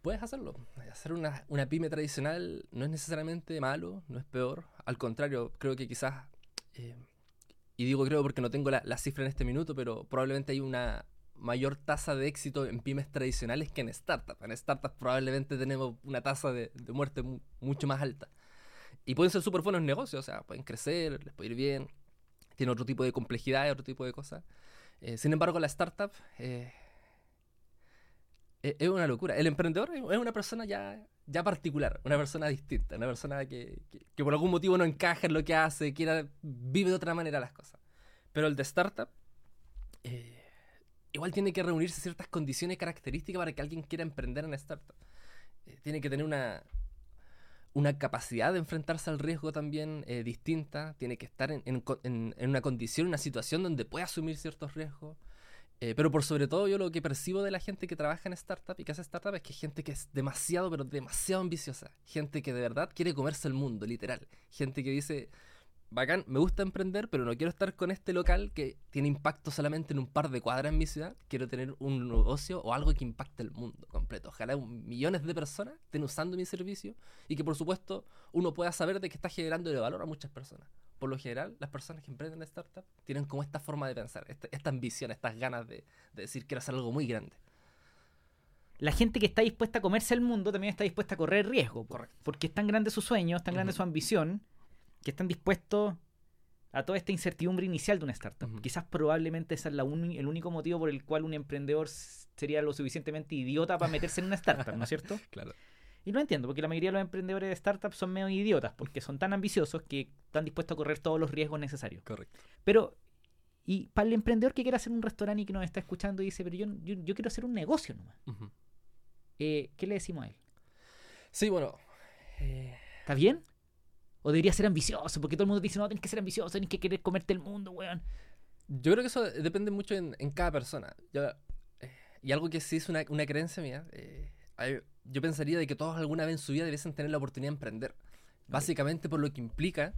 Puedes hacerlo. Hacer una, una pyme tradicional no es necesariamente malo, no es peor. Al contrario, creo que quizás, eh, y digo creo porque no tengo la, la cifra en este minuto, pero probablemente hay una mayor tasa de éxito en pymes tradicionales que en startups. En startups probablemente tenemos una tasa de, muerte mu- mucho más alta. Y pueden ser súper buenos negocios, o sea, pueden crecer, les puede ir bien, tienen otro tipo de complejidad, otro tipo de cosas. Eh, sin embargo, la startup eh, es es una locura. El emprendedor es una persona ya, ya particular, una persona distinta, una persona que, que- que por algún motivo no encaja en lo que hace, quiera, vive de otra manera las cosas. Pero el de startup, eh, igual tiene que reunirse ciertas condiciones características para que alguien quiera emprender en startup. Eh, tiene que tener una, una capacidad de enfrentarse al riesgo también eh, distinta, tiene que estar en, en en- una condición, una situación donde pueda asumir ciertos riesgos. Eh, pero por sobre todo yo lo que percibo de la gente que trabaja en startup y que hace startup es que gente que es demasiado, pero demasiado ambiciosa. Gente que de verdad quiere comerse el mundo, literal. Gente que dice, bacán, me gusta emprender, pero no quiero estar con este local que tiene impacto solamente en un par de cuadras en mi ciudad. Quiero tener un negocio o algo que impacte el mundo completo. Ojalá millones de personas estén usando mi servicio y que por supuesto uno pueda saber de que está generando de valor a muchas personas. Por lo general, las personas que emprenden startup tienen como esta forma de pensar, esta, esta ambición, estas ganas de, de decir quiero hacer algo muy grande. La gente que está dispuesta a comerse el mundo también está dispuesta a correr riesgo. Correcto. Porque es tan grande su sueño, es tan grande su ambición, que están dispuestos a toda esta incertidumbre inicial de una startup. Quizás probablemente ese es la uni- el único motivo por el cual un emprendedor sería lo suficientemente idiota para meterse en una startup, ¿no es cierto? Claro. Y lo entiendo, porque la mayoría de los emprendedores de startups son medio idiotas, porque son tan ambiciosos que están dispuestos a correr todos los riesgos necesarios. Correcto. Pero, y para el emprendedor que quiere hacer un restaurante y que nos está escuchando y dice, pero yo, yo, yo quiero hacer un negocio nomás, eh, ¿qué le decimos a él? Sí, bueno. eh, ¿Está bien? ¿O debería ser ambicioso? Porque todo el mundo dice, no, tienes que ser ambicioso, tienes que querer comerte el mundo, weón. yo creo que eso depende mucho en, en cada persona. Yo, eh, y algo que sí es una, una creencia mía, eh, hay- yo pensaría de que todos alguna vez en su vida debiesen tener la oportunidad de emprender. Básicamente por lo que implica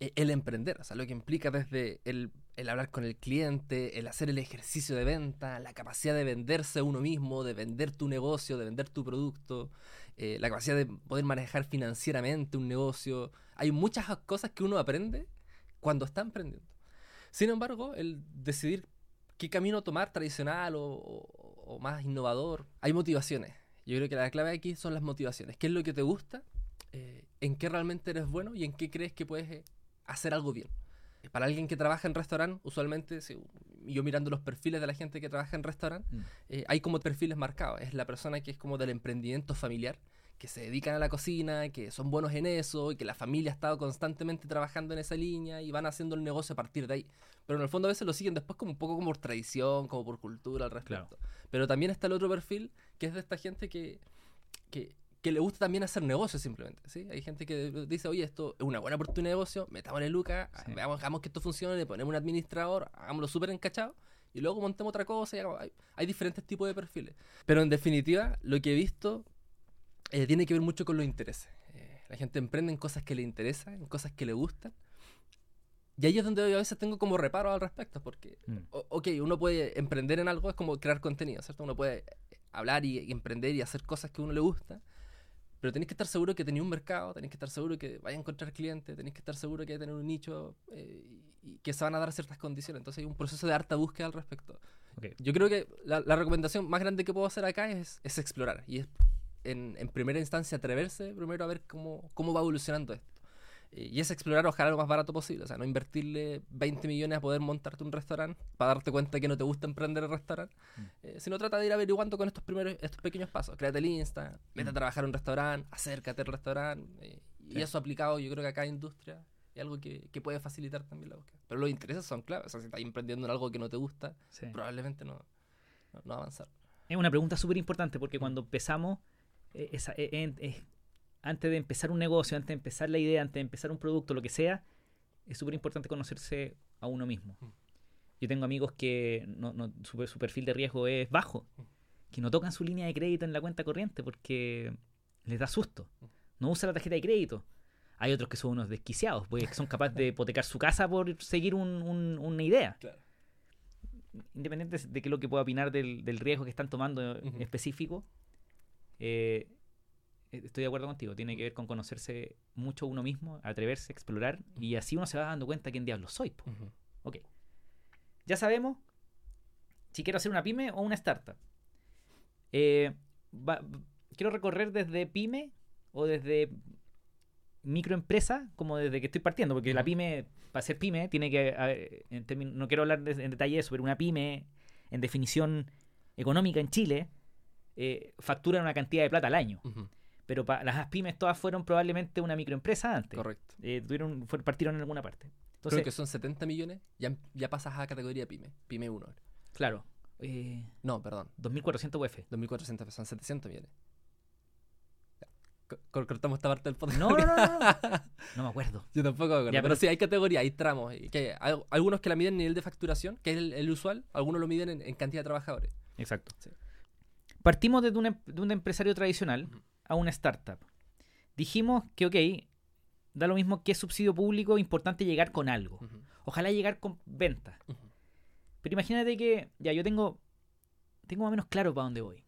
eh, el emprender, o sea, lo que implica desde el, el hablar con el cliente, el hacer el ejercicio de venta, la capacidad de venderse a uno mismo, de vender tu negocio, de vender tu producto, eh, la capacidad de poder manejar financieramente un negocio. Hay muchas cosas que uno aprende cuando está emprendiendo. Sin embargo, el decidir qué camino tomar, tradicional o, más innovador, hay motivaciones. Yo creo que la clave aquí son las motivaciones. ¿Qué es lo que te gusta? Eh, ¿En qué realmente eres bueno? ¿Y en qué crees que puedes eh, hacer algo bien? Para alguien que trabaja en restaurante, usualmente, si- yo mirando los perfiles de la gente que trabaja en restaurante, Mm. eh, hay como perfiles marcados. Es la persona que es como del emprendimiento familiar, que se dedican a la cocina, que son buenos en eso, y que la familia ha estado constantemente trabajando en esa línea y van haciendo el negocio a partir de ahí. Pero en el fondo a veces lo siguen después como un poco como por tradición, como por cultura al respecto. Pero también está el otro perfil, que es de esta gente que, que, que le gusta también hacer negocios simplemente. ¿sí? Hay gente que dice, oye, esto es una buena oportunidad de negocio, metámosle lucas, Sí. veamos, hagamos que esto funcione, le ponemos un administrador, hagámoslo súper encachado y luego montemos otra cosa. Y hagamos- hay, hay diferentes tipos de perfiles. Pero en definitiva, lo que he visto eh, tiene que ver mucho con los intereses. Eh, la gente emprende en cosas que le interesan, en cosas que le gustan. Y ahí es donde yo a veces tengo como reparos al respecto, porque Mm. o- ok, uno puede emprender en algo, es como crear contenido, ¿cierto? Uno puede eh, hablar y, y emprender y hacer cosas que a uno le gusta, pero tenéis que estar seguro que tenéis un mercado, tenéis que estar seguro que vaya a encontrar clientes, tenéis que estar seguro que va a tener un nicho eh, y, que se van a dar ciertas condiciones. Entonces hay un proceso de harta búsqueda al respecto. Ok. Yo creo que la, la recomendación más grande que puedo hacer acá es, es explorar y es en, en primera instancia atreverse primero a ver cómo, cómo va evolucionando esto. Y es explorar ojalá lo más barato posible, o sea, no invertirle 20 millones a poder montarte un restaurante para darte cuenta que no te gusta emprender el restaurante, Mm. eh, sino trata de ir averiguando con estos primeros, estos pequeños pasos. Créate el Insta, vete a Mm. trabajar en un restaurante, acércate al restaurante, eh, y Sí. eso aplicado yo creo que acá en industria es algo que, que puede facilitar también la búsqueda. Pero los intereses son claves, o sea, si estás emprendiendo en algo que no te gusta, Sí. probablemente no, no, no va a avanzar. Es una pregunta súper importante porque cuando empezamos, eh, esa- eh, eh, antes de empezar un negocio, antes de empezar la idea, antes de empezar un producto, lo que sea, es súper importante conocerse a uno mismo. Mm. Yo tengo amigos que no, no- su, su perfil de riesgo es bajo, Mm. que no tocan su línea de crédito en la cuenta corriente porque les da susto. Mm. No usan la tarjeta de crédito. Hay otros que son unos desquiciados, pues, que son capaces de hipotecar su casa por seguir un- un- una idea Claro. independiente de qué es lo que pueda opinar del, del riesgo que están tomando Ujú. específico, eh, estoy de acuerdo contigo. Tiene que ver con conocerse mucho uno mismo, atreverse, explorar, y así uno se va dando cuenta quién diablos soy. po. Ok. Ya sabemos si quiero hacer una pyme o una startup. Eh, va- quiero recorrer desde pyme o desde microempresa, como desde que estoy partiendo, porque la pyme, para ser pyme, tiene que, eh, en términos- no quiero hablar de- en detalle pero una pyme, en definición económica en Chile, eh, factura una cantidad de plata al año. Pero las pymes todas fueron probablemente una microempresa antes. Correcto. Eh, tuvieron, fue- partieron en alguna parte. Creo Entonces, que son 70 millones, ya, ya pasas a categoría pyme, pyme 1. claro, eh, No, perdón, 2.400 UF. 2.400, son 700 millones. Cortamos esta parte del podcast. No, no, no, no, no. Me acuerdo. Yo tampoco me acuerdo, Ya, pero, pero- sí, hay categorías, hay tramos. y que hay al- algunos que la miden en nivel de facturación, que es el, el usual, algunos lo miden en, en cantidad de trabajadores. Exacto. Sí. Partimos desde un, de un empresario tradicional. A una startup. Dijimos que, ok, da lo mismo que subsidio público, importante llegar con algo. Ojalá llegar con ventas. Pero imagínate que ya yo tengo, tengo más o menos claro para dónde voy.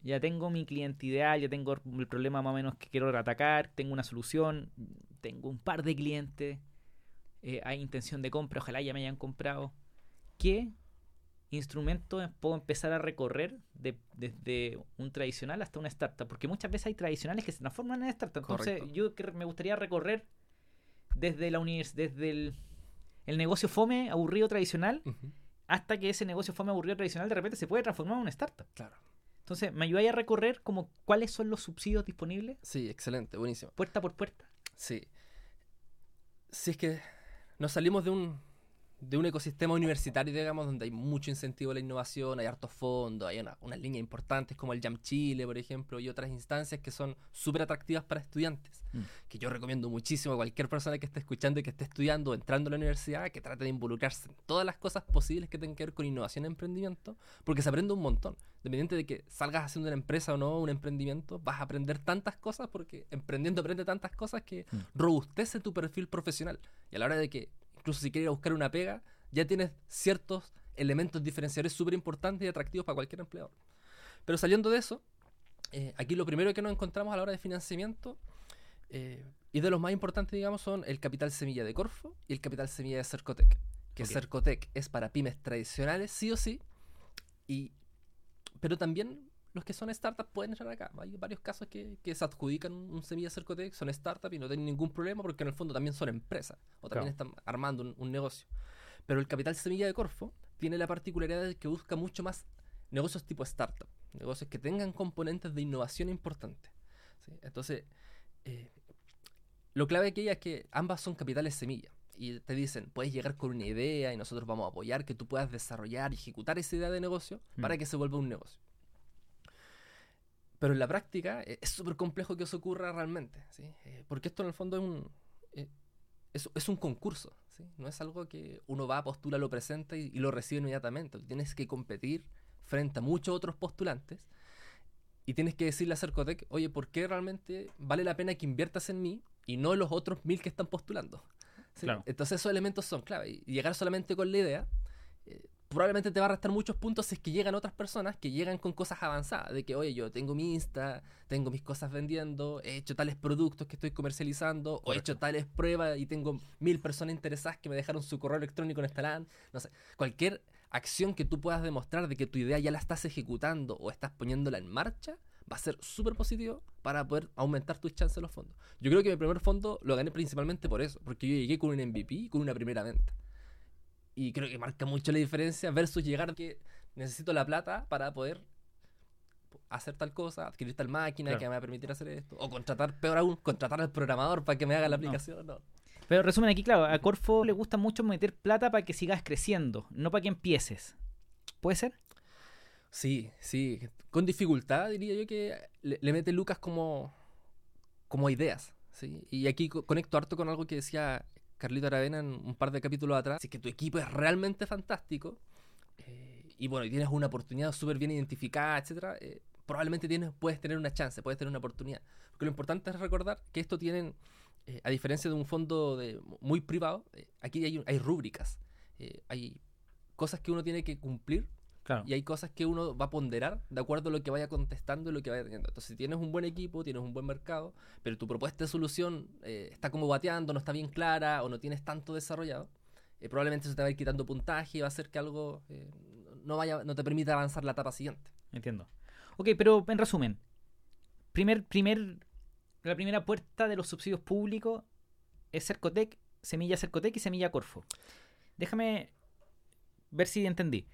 Ya tengo mi cliente ideal, ya tengo el problema más o menos que quiero atacar, tengo una solución, tengo un par de clientes, eh, hay intención de compra, ojalá ya me hayan comprado. ¿Qué instrumentos puedo empezar a recorrer de- desde un tradicional hasta una startup? Porque muchas veces hay tradicionales que se transforman en startup. Entonces Correcto. yo que- me gustaría recorrer desde la univers desde el, el negocio fome aburrido tradicional hasta que ese negocio fome aburrido tradicional de repente se puede transformar en una startup. Claro. Entonces, ¿me ayudáis a recorrer como cuáles son los subsidios disponibles Sí, excelente, buenísimo. puerta por puerta? Sí. Si es que nos salimos de un, de un ecosistema universitario, digamos, donde hay mucho incentivo a la innovación, hay hartos fondos, hay una- unas líneas importantes como el Jam Chile, por ejemplo, y otras instancias que son súper atractivas para estudiantes, Mm. que yo recomiendo muchísimo a cualquier persona que esté escuchando y que esté estudiando o entrando a la universidad, que trate de involucrarse en todas las cosas posibles que tengan que ver con innovación y emprendimiento, porque se aprende un montón. Independiente de que salgas haciendo una empresa o no, un emprendimiento, vas a aprender tantas cosas porque emprendiendo aprende tantas cosas que Mm. robustece tu perfil profesional. Y a la hora de que, incluso si quieres ir a buscar una pega, ya tienes ciertos elementos diferenciadores súper importantes y atractivos para cualquier empleador. Pero saliendo de eso, eh, aquí lo primero que nos encontramos a la hora de financiamiento, eh, y de los más importantes, digamos, son el capital semilla de Corfo y el capital semilla de Cercotec. Que Ok. Cercotec es para pymes tradicionales, sí o sí, y, pero también los que son startups pueden entrar acá. Hay varios casos que, que se adjudican un, semilla Cercotec, son startups y no tienen ningún problema porque en el fondo también son empresas o también están armando un, un negocio. Pero el capital semilla de Corfo tiene la particularidad de que busca mucho más negocios tipo startup, negocios que tengan componentes de innovación importantes. ¿sí? Entonces, eh, lo clave aquí es que ambas son capitales semilla. Y te dicen, puedes llegar con una idea y nosotros vamos a apoyar que tú puedas desarrollar y ejecutar esa idea de negocio Mm. para que se vuelva un negocio. Pero en la práctica eh, es súper complejo que eso ocurra realmente, ¿sí? Eh, porque esto en el fondo es un, eh, es, es un concurso, ¿sí? No es algo que uno va, postula, lo presenta y, y lo recibe inmediatamente. Tienes que competir frente a muchos otros postulantes y tienes que decirle a Cercotec, oye, ¿por qué realmente vale la pena que inviertas en mí y no en los otros mil que están postulando? ¿Sí? Claro. Entonces esos elementos son clave. Y llegar solamente con la idea eh, probablemente te va a restar muchos puntos si es que llegan otras personas que llegan con cosas avanzadas. De que, oye, yo tengo mi Insta, tengo mis cosas vendiendo, he hecho tales productos que estoy comercializando, o he hecho tales pruebas y tengo mil personas interesadas que me dejaron su correo electrónico en esta LAN. No sé, cualquier acción que tú puedas demostrar de que tu idea ya la estás ejecutando o estás poniéndola en marcha, va a ser súper positivo para poder aumentar tus chances en los fondos. Yo creo que mi primer fondo lo gané principalmente por eso, porque yo llegué con un MVP con una primera venta. Y creo que marca mucho la diferencia versus llegar que necesito la plata para poder hacer tal cosa, adquirir tal máquina Claro. que me va a permitir hacer esto, o contratar, peor aún, contratar al programador para que me haga la No. aplicación. No. Pero resumen aquí, claro, a Corfo le gusta mucho meter plata para que sigas creciendo, no para que empieces. ¿Puede ser? Sí, sí, con dificultad diría yo que le, le mete Lucas como, como ideas, ¿sí? Y aquí co- conecto harto con algo que decía Carlito Aravena en un par de capítulos atrás, si que tu equipo es realmente fantástico, eh, y bueno, y tienes una oportunidad súper bien identificada, etcétera, eh, probablemente tienes, puedes tener una chance, puedes tener una oportunidad. Porque lo importante es recordar que esto tienen, eh, a diferencia de un fondo de, muy privado, aquí hay, hay rúbricas, hay cosas que uno tiene que cumplir Claro. y hay cosas que uno va a ponderar de acuerdo a lo que vaya contestando y lo que vaya teniendo. Entonces, si tienes un buen equipo, tienes un buen mercado, pero tu propuesta de solución eh, está como bateando, no está bien clara o no tienes tanto desarrollado, eh, probablemente eso te va a ir quitando puntaje y va a hacer que algo eh, no, vaya, no te permita avanzar la etapa siguiente. Entiendo. Ok, pero en resumen, primer, primer, la primera puerta de los subsidios públicos es Cercotec, Semilla Cercotec y Semilla Corfo. Déjame ver si entendí.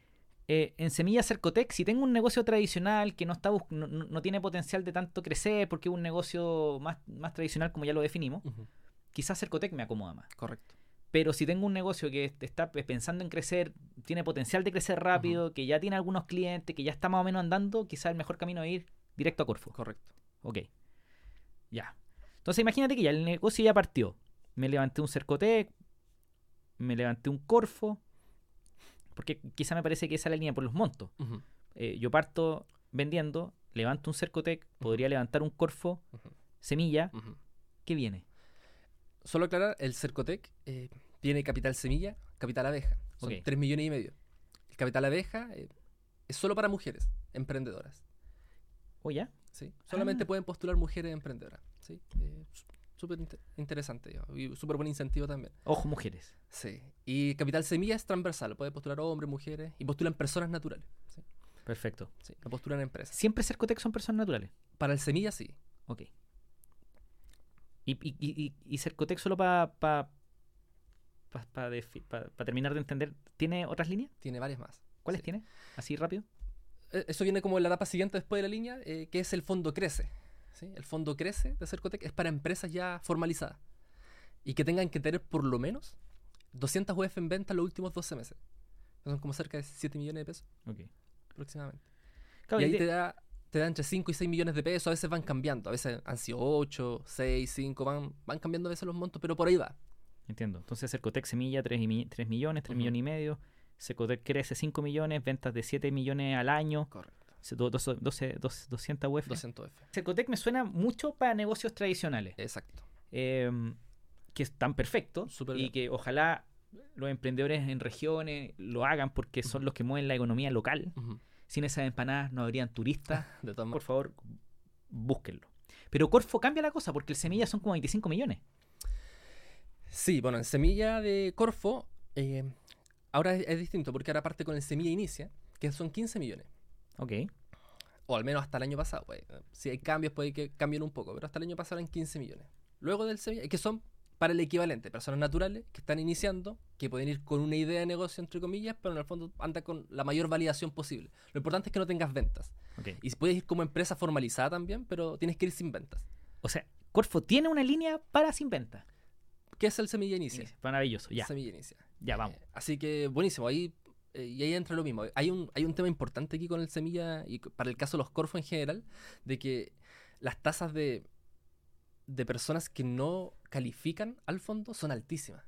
Eh, en Semilla Cercotec, si tengo un negocio tradicional que no, está no, no- tiene potencial de tanto crecer porque es un negocio más, más tradicional como ya lo definimos, quizás Cercotec me acomoda más. Correcto. Pero si tengo un negocio que est- está pe- pensando en crecer, tiene potencial de crecer rápido, que ya tiene algunos clientes, que ya está más o menos andando, quizás el mejor camino es ir directo a Corfo. Correcto. Ok. Ya. Entonces imagínate que ya el negocio ya partió. Me levanté un Cercotec, me levanté un Corfo, porque quizá me parece que esa es la línea por los montos. Eh, yo parto vendiendo, levanto un Cercotec, podría levantar un Corfo, semilla. ¿qué viene? Solo aclarar, el Cercotec eh, tiene capital semilla, capital abeja. Son Ok. 3 millones y medio. El capital abeja eh, es solo para mujeres emprendedoras. ¿O ya? ¿sí? Solamente Ah. pueden postular mujeres emprendedoras. ¿sí? Súper inte- interesante y súper buen incentivo también. Ojo, mujeres. Sí. Y Capital Semilla es transversal, puede postular hombres, mujeres y postulan personas naturales. ¿sí? Perfecto. Sí, postulan empresas. ¿Siempre Cercotec son personas naturales? Para el Semilla sí. Ok. ¿Y, y, y, y- Cercotec solo para pa, pa, pa terminar de entender, ¿tiene otras líneas? Tiene varias más. ¿Cuáles Sí. tiene? Así rápido. Eh, Eso viene como en la etapa siguiente después de la línea, eh, que es el fondo Crece. ¿Sí? El fondo Crece de Cercotec es para empresas ya formalizadas y que tengan que tener por lo menos 200 UF en venta en los últimos 12 meses. Son como cerca de 7 millones de pesos Ok. aproximadamente. Claro, y y ahí te da, te da entre 5 y 6 millones de pesos, a veces van cambiando, a veces han sido 8, 6, 5, van, van cambiando a veces los montos, pero por ahí va. Entiendo. Entonces Cercotec semilla 3, millones, 3 Ujú. millones y medio. Cercotec crece 5 millones, ventas de 7 millones al año. Correcto. Se- do- doce- doce- dos- 200 UF. 200 UF. Cercotec me suena mucho para negocios tradicionales. Exacto. em, que están perfectos y bien. que ojalá los emprendedores en regiones lo hagan porque son los que mueven la economía local. Sin esas empanadas no habrían turistas. De Por favor, búsquenlo. Pero Corfo cambia la cosa porque el semilla son como 25 millones. Sí, bueno, en semilla de Corfo, eh, ahora es, es distinto porque ahora parte con el semilla inicia, que son 15 millones. Ok. O al menos hasta el año pasado. pues, si hay cambios, puede que cambien un poco, pero hasta el año pasado eran 15 millones. Luego del semilla, que son para el equivalente, personas naturales que están iniciando, que pueden ir con una idea de negocio, entre comillas, pero en el fondo anda con la mayor validación posible. Lo importante es que no tengas ventas. ok. Y puedes ir como empresa formalizada también, pero tienes que ir sin ventas. O sea, Corfo tiene una línea para sin venta. ¿Qué es el semilla inicia? Inicia. Maravilloso. Ya, Semilla inicia. ya vamos. Eh, así que buenísimo. Ahí eh, y ahí entra lo mismo. Hay un, hay un tema importante aquí con el semilla y para el caso de los Corfo en general, de que las tasas de, de personas que no califican al fondo son altísimas.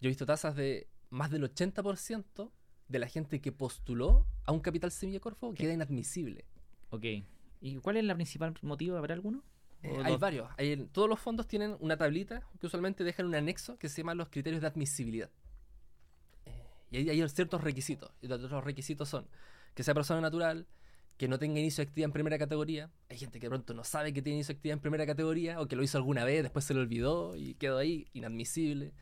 Yo he visto tasas de más del 80% de la gente que postuló a un capital semilla Corfo queda inadmisible. Ok. ¿Y cuál es la principal motivo? ¿Habrá alguno? Eh, ¿O hay varios. Hay todos los fondos tienen una tablita que usualmente dejan un anexo que se llama los criterios de admisibilidad. Y hay ciertos requisitos. Y los los requisitos son que sea persona natural, que no tenga inicio de actividad en primera categoría. Hay gente que de pronto no sabe que tiene inicio de actividad en primera categoría o que lo hizo alguna vez, después se lo olvidó y quedó ahí inadmisible.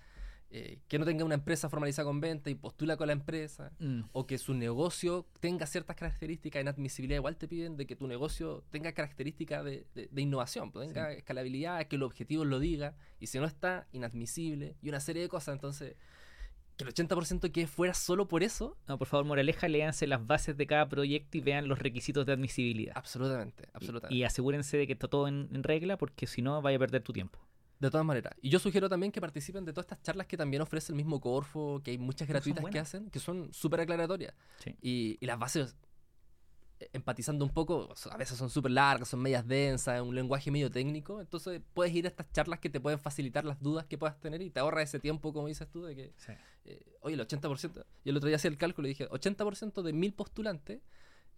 Eh, que no tenga una empresa formalizada con venta y postula con la empresa Mm, o que su negocio tenga ciertas características en admisibilidad, igual te piden de que tu negocio tenga características de, de- de innovación, pues, tenga escalabilidad, que el objetivo lo diga, y si no está, inadmisible, y una serie de cosas. Entonces, que el 80% quede fuera solo por eso, No, por favor, moraleja, léanse las bases de cada proyecto y vean los requisitos de admisibilidad. absolutamente, absolutamente. Y, asegúrense de que está todo en, en regla porque si no vaya a perder tu tiempo. de todas maneras. Y yo sugiero también que participen de todas estas charlas que también ofrece el mismo Corfo, que hay muchas gratuitas que hacen, que son súper aclaratorias. Sí. Y, y las bases, empatizando un poco, a veces son súper largas, son medias densas, un lenguaje medio técnico. Entonces puedes ir a estas charlas que te pueden facilitar las dudas que puedas tener y te ahorra ese tiempo, como dices tú, de que, eh, oye, el 80%. Yo el otro día hacía el cálculo y dije, 80% de 1000 postulantes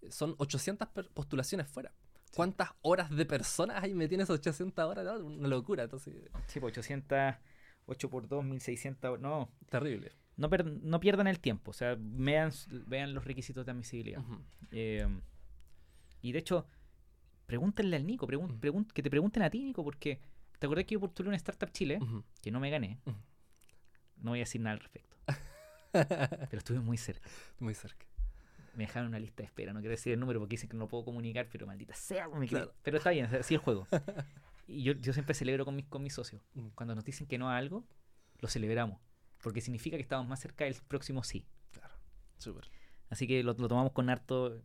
eh, son 800 per- postulaciones fuera. ¿Cuántas horas de personas hay metidas en esas 800 horas? No, una locura, entonces, Sí, pues 800, 8 por 2, 1600. No, terrible. no, per- no pierdan el tiempo. O sea, vean, vean los requisitos de admisibilidad. Eh, y de hecho, pregúntenle al Nico, pregun- Mm. pregun- que te pregunten a ti, Nico, porque te acordás que yo postulé una Startup Chile, que no me gané. No voy a decir nada al respecto. Pero estuve muy cerca. Muy cerca. Me dejaron una lista de espera. No quiero decir el número porque dicen que no puedo comunicar, pero maldita sea. me quedé- Claro. Pero está bien, así el juego. Y yo, yo siempre celebro con mis, con mis socios. Mm. Cuando nos dicen que no a algo, lo celebramos. Porque significa que estamos más cerca del próximo sí. Claro. Súper. Así que lo, lo tomamos con harto.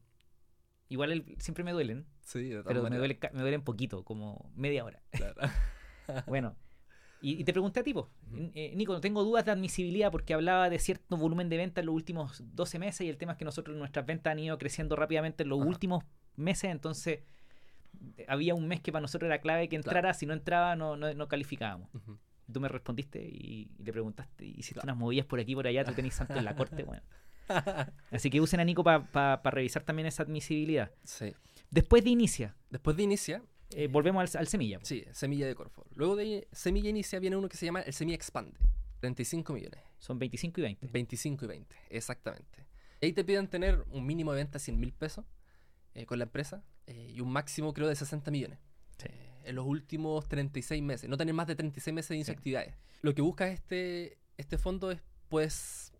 Igual el- siempre me duelen, Sí, de pero me ca- me duelen poquito, como media hora. Claro. Bueno, y, y te pregunté a ti, eh, Nico, tengo dudas de admisibilidad porque hablaba de cierto volumen de ventas en los últimos 12 meses y el tema es que nosotros nuestras ventas han ido creciendo rápidamente en los Ajá. últimos meses, entonces eh, había un mes que para nosotros era clave que entrara, si no entraba no, no, no calificábamos. Ujú. Tú me respondiste y, y le preguntaste, hiciste Claro. unas movidas por aquí por allá, tú tenés santo en la corte, bueno. Así que usen a Nico para revisar también esa admisibilidad. Sí. Después de Inicia, Después de Inicia, eh, volvemos al, al semilla. sí, Semilla de Corfo. Luego de Semilla Inicia viene uno que se llama el Semilla Expande. 35 millones. Son 25 y 20. 25 y 20, exactamente. Ahí te piden tener un mínimo de venta de 100 mil pesos eh, con la empresa eh, y un máximo creo de 60 millones. Sí. En los últimos 36 meses. No tener más de 36 meses de inicio de Sí. actividades. Lo que busca este, este fondo es, pues,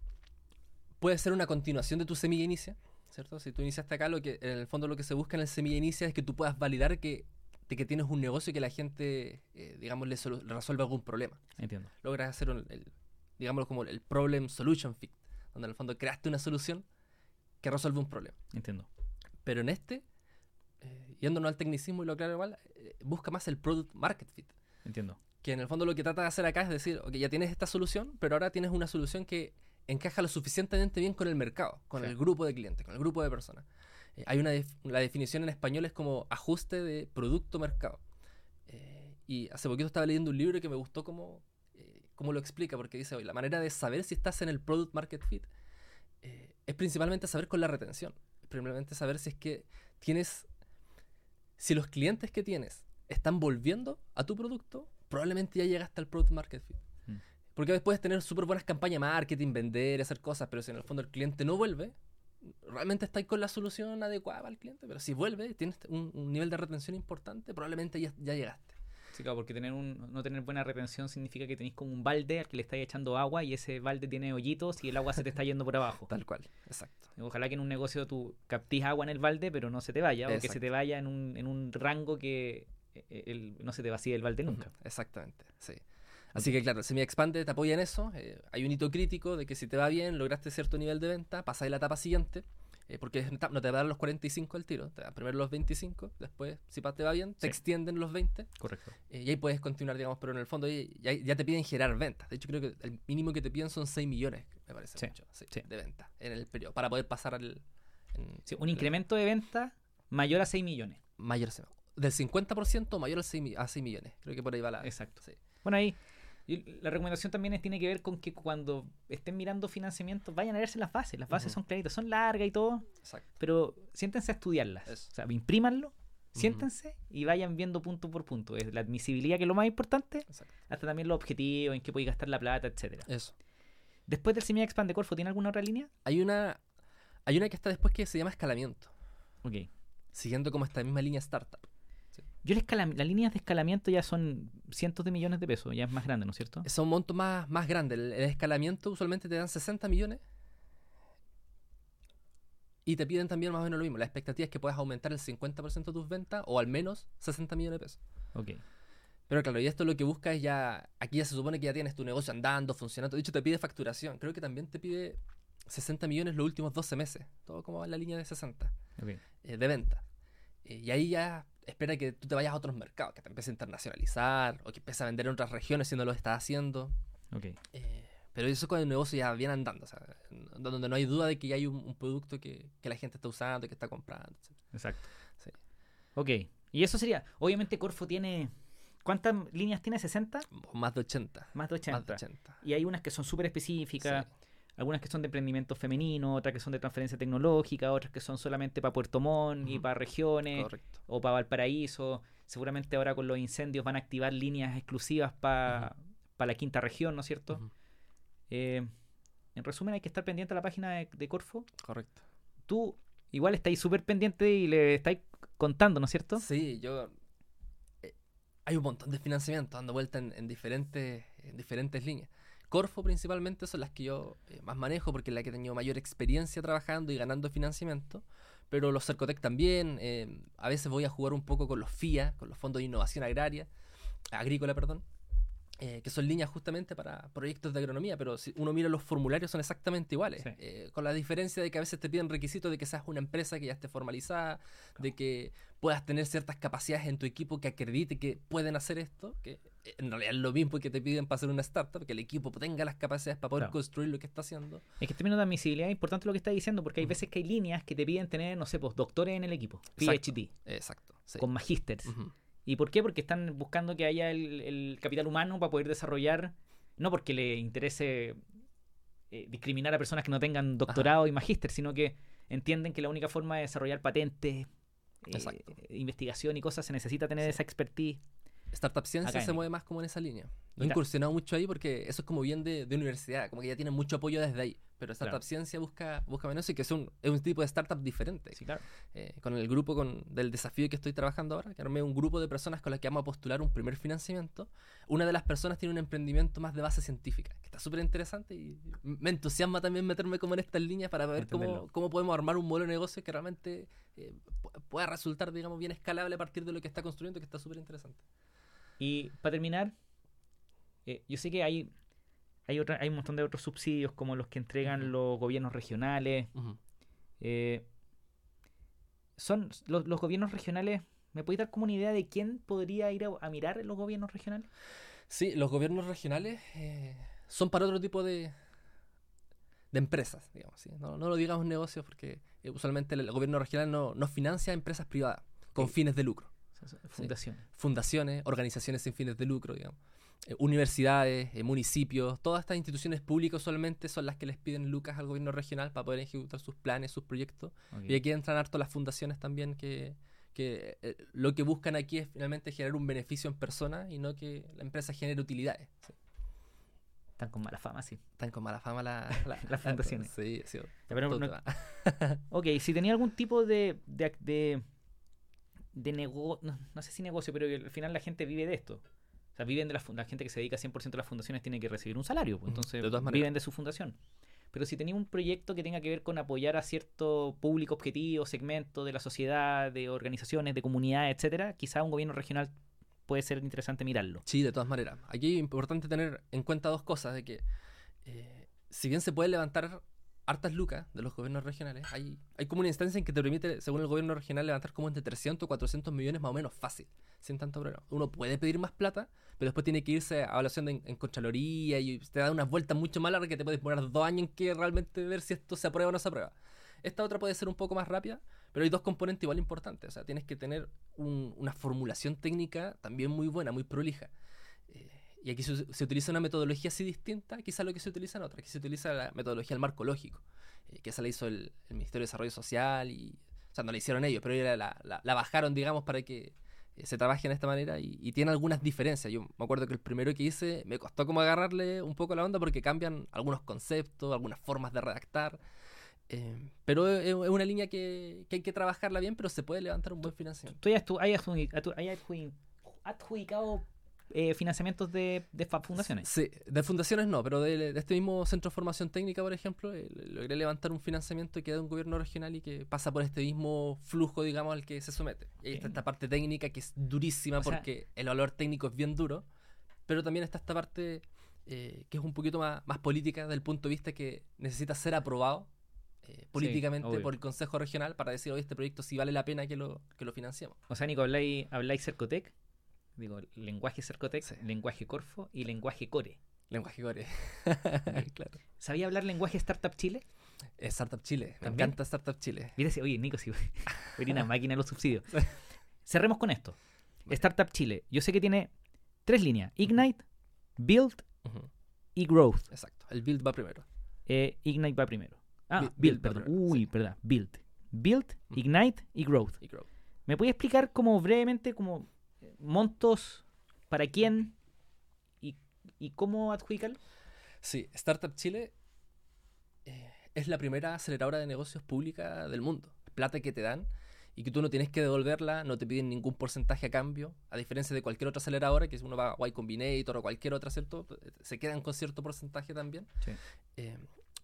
puede ser una continuación de tu semilla inicia, ¿cierto? Si tú iniciaste acá, lo que, en el fondo lo que se busca en el semilla inicia es que tú puedas validar que, de que tienes un negocio y que la gente, eh, digamos, le, le resuelve algún problema. Entiendo. Logras hacer, un- el, digámoslo como el problem solution fit, donde en el fondo creaste una solución que resuelve un problema. Entiendo. Pero en este, eh, yéndonos al tecnicismo y lo claro igual, eh, busca más el product market fit. Entiendo. Que en el fondo lo que trata de hacer acá es decir, ok, ya tienes esta solución, pero ahora tienes una solución que encaja lo suficientemente bien con el mercado, con Sí. el grupo de clientes, con el grupo de personas. Eh, hay una def- la definición en español es como ajuste de producto-mercado. Eh, y hace poquito estaba leyendo un libro que me gustó como, eh, cómo lo explica, porque dice, oye, la manera de saber si estás en el product market fit eh, es principalmente saber con la retención. Es principalmente saber si es que tienes, si los clientes que tienes están volviendo a tu producto, probablemente ya llegaste al product market fit. Porque después puedes tener súper buenas campañas de marketing, vender, hacer cosas, pero si en el fondo el cliente no vuelve, realmente estáis con la solución adecuada para el cliente. Pero si vuelve, tienes un, un nivel de retención importante, probablemente ya, ya llegaste. Sí, claro, porque tener un, no tener buena retención significa que tenéis como un balde al que le estáis echando agua y ese balde tiene hoyitos y el agua se te está yendo por abajo. Tal cual, exacto. Ojalá que en un negocio tú captís agua en el balde, pero no se te vaya, o que se te vaya en un, en un rango que eh, el- no se te vacíe el balde nunca. Exactamente, sí. Así que claro, Semi Expande te apoya en eso. eh, hay un hito crítico de que si te va bien, lograste cierto nivel de venta, pasáis la etapa siguiente. Eh, porque no te va a dar los 45 al tiro, te dan primero los 25, después, si te va bien, te Sí. extienden los 20 Correcto. eh, y ahí puedes continuar, digamos, pero en el fondo ya, te piden generar ventas. De hecho, creo que el mínimo que te piden son 6 millones, me parece Sí, mucho, sí, de ventas en el periodo, para poder pasar al... en- Sí, un incremento de venta mayor a 6 millones. Mayor, se- del 50% mayor al 6 mi- a 6 millones. Creo que por ahí va la... Exacto. Bueno, ahí y la recomendación también es- tiene que ver con que cuando estén mirando financiamiento, vayan a verse las bases. Las bases son claritas, son largas y todo, exacto. pero siéntense a estudiarlas. Eso. O sea, imprímanlo, siéntense y vayan viendo punto por punto. Es la admisibilidad que es lo más importante, exacto. hasta también los objetivos, en qué podéis gastar la plata, etcétera. Eso. Después del Semilla Expand de Corfo, ¿tiene alguna otra línea? Hay una, hay una que está después que se llama escalamiento, Ok. siguiendo como esta misma línea startup. Yo el escala- las líneas de escalamiento ya son cientos de millones de pesos, ya es más grande, ¿no es cierto? Son montos más, más grandes. El, el escalamiento usualmente te dan 60 millones. Y te piden también más o menos lo mismo. La expectativa es que puedas aumentar el 50% de tus ventas o al menos 60 millones de pesos. Ok. Pero claro, y esto lo que busca es ya. Aquí ya se supone que ya tienes tu negocio andando, funcionando. De hecho, te pide facturación. Creo que también te pide 60 millones los últimos 12 meses. Todo como va en la línea de 60 ok. eh, de venta. Eh, y ahí ya espera que tú te vayas a otros mercados, que te empieces a internacionalizar o que empieces a vender en otras regiones si no lo estás haciendo. ok. Eh, pero eso con el negocio ya viene andando, o sea, donde no hay duda de que ya hay un, un producto que, que la gente está usando, que está comprando. etc. Exacto. Sí. Ok. Y eso sería, obviamente Corfo tiene, ¿cuántas líneas tiene? ¿60? O Más de 80. Más de 80. Más de 80. Y hay unas que son súper específicas, Sí, algunas que son de emprendimiento femenino, otras que son de transferencia tecnológica, otras que son solamente para Puerto Montt y para regiones correcto. o para Valparaíso. Seguramente ahora con los incendios van a activar líneas exclusivas para la quinta región, ¿no es cierto? Eh, en resumen, hay que estar pendiente a la página de, de Corfo. Correcto. Tú igual estáis súper pendiente y le estáis contando, ¿no es cierto? Sí, yo. eh, hay un montón de financiamiento dando vuelta en, en diferentes, en diferentes líneas. Corfo principalmente son las que yo eh, más manejo porque es la que he tenido mayor experiencia trabajando y ganando financiamiento. Pero los Cercotec también. eh, a veces voy a jugar un poco con los FIA, con los fondos de innovación agraria, agrícola, perdón. Eh, que son líneas justamente para proyectos de agronomía, pero si uno mira los formularios son exactamente iguales, Sí. eh, con la diferencia de que a veces te piden requisitos de que seas una empresa que ya esté formalizada, de que puedas tener ciertas capacidades en tu equipo que acredite que pueden hacer esto, que eh, en realidad es lo mismo que te piden para hacer una startup, que el equipo tenga las capacidades para poder Claro. construir lo que está haciendo. Es que en términos de admisibilidad es importante lo que estás diciendo, porque hay veces que hay líneas que te piden tener, no sé, pues doctores en el equipo, Exacto. PhD, Exacto. sí. con magísters. Ujú. ¿Y por qué? Porque están buscando que haya el, el capital humano para poder desarrollar, no porque le interese eh, discriminar a personas que no tengan doctorado y magíster, sino que entienden que la única forma de desarrollar patentes, eh, investigación y cosas se necesita tener Sí. esa expertise. Startup Ciencia se mueve más como en esa línea. No he incursionado mucho ahí porque eso es como bien de, de universidad, como que ya tienen mucho apoyo desde ahí. Pero Startup Claro. Ciencia busca, busca menos y que es un, es un tipo de startup diferente. Sí, claro. Eh, con el grupo con, del desafío que estoy trabajando ahora, que armé un grupo de personas con las que vamos a postular un primer financiamiento. Una de las personas tiene un emprendimiento más de base científica, que está súper interesante y me entusiasma también meterme como en estas líneas para ver cómo, cómo podemos armar un modelo de negocio que realmente eh, pu- pueda resultar, digamos, bien escalable a partir de lo que está construyendo, que está súper interesante. Y para terminar, eh, yo sé que hay, hay, otra, hay un montón de otros subsidios como los que entregan los gobiernos regionales. Eh, son los, los gobiernos regionales. ¿Me podéis dar como una idea de quién podría ir a, a mirar los gobiernos regionales? Sí, los gobiernos regionales eh, son para otro tipo de, de empresas, digamos. ¿sí? No, no lo digamos negocios porque eh, usualmente el, gobierno regional no, no financia empresas privadas con fines de lucro. Fundaciones. Fundaciones, organizaciones sin fines de lucro, digamos. Eh, universidades, eh, municipios, todas estas instituciones públicas usualmente son las que les piden lucas al gobierno regional para poder ejecutar sus planes, sus proyectos. Y aquí entran harto las fundaciones también que, que eh, lo que buscan aquí es finalmente generar un beneficio en persona y no que la empresa genere utilidades. Sí. Están con mala fama, sí. Están con mala fama la- la- Las fundaciones. Sí, sí. pero no-. Ok, si tenía algún tipo de, de, de, de negocio, no, no sé si negocio, pero al final la gente vive de esto. O sea, viven de la, la gente que se dedica 100% a las fundaciones tiene que recibir un salario, pues, entonces de todas maneras. viven de su fundación. Pero si tenía un proyecto que tenga que ver con apoyar a cierto público objetivo, segmento de la sociedad, de organizaciones, de comunidades, etcétera, quizá un gobierno regional puede ser interesante mirarlo. Sí, de todas maneras. Aquí es importante tener en cuenta dos cosas, de que eh, si bien se puede levantar hartas lucas de los gobiernos regionales. Hay, hay como una instancia en que te permite, según el gobierno regional, levantar como entre 300 o 400 millones más o menos fácil, sin tanto problema. Uno puede pedir más plata, pero después tiene que irse a evaluación en, en Contraloría y te da unas vueltas mucho más largas que te puedes demorar dos años en que realmente ver si esto se aprueba o no se aprueba. Esta otra puede ser un poco más rápida, pero hay dos componentes igual importantes. O sea, tienes que tener un- una formulación técnica también muy buena, muy prolija. Y aquí se, se utiliza una metodología así distinta, quizá lo que se utiliza en otra. Aquí se utiliza la metodología del marco lógico, eh, que esa la hizo el, el Ministerio de Desarrollo Social y... O sea, no la hicieron ellos, pero la, la- la bajaron, digamos, para que eh, se trabaje de esta manera y, y tiene algunas diferencias. Yo me acuerdo que el primero que hice me costó como agarrarle un poco la onda porque cambian algunos conceptos, algunas formas de redactar. eh, pero es, una línea que, que hay que trabajarla bien, pero se puede levantar un buen financiamiento. ¿Tú tú, hayas adjudi- adjudicado eh, financiamientos de, fundaciones? Sí, de fundaciones no, pero de, de este mismo centro de formación técnica, por ejemplo, eh, logré levantar un financiamiento que da un gobierno regional y que pasa por este mismo flujo, digamos, al que se somete. Y ahí está esta parte técnica que es durísima O sea- porque el valor técnico es bien duro, pero también está esta parte eh, que es un poquito más, más política del punto de vista que necesita ser aprobado eh, políticamente por el Consejo Regional para decir, oye, este proyecto sí vale la pena que lo, que lo financiemos. O sea, Nico, habláis, habláis Cercotec, digo, lenguaje Cercotec, Sí. lenguaje Corfo y lenguaje Core. Lenguaje core. claro. ¿Sabía hablar lenguaje Startup Chile? Eh, Startup Chile. Me ¿También? encanta Startup Chile. Mira, si- oye, Nico, si voy a ir una máquina de los subsidios. Cerremos con esto. Startup Chile. Yo sé que tiene tres líneas: Ignite, Build y Growth. Exacto. El build va primero. Eh, Ignite va primero. Ah, Build- Build, Build va perdón. primero, Uy, sí. perdón. Build. Build. Ignite y Growth. Y. ¿Me puedes explicar como brevemente como montos para quién y, y cómo adjudicarlo? Sí, Startup Chile eh, es la primera aceleradora de negocios pública del mundo. Plata que te dan y que tú no tienes que devolverla, no te piden ningún porcentaje a cambio, a diferencia de cualquier otra aceleradora, que si uno va a Y Combinator o cualquier otra, ¿cierto? Se quedan con cierto porcentaje también. Sí. Eh,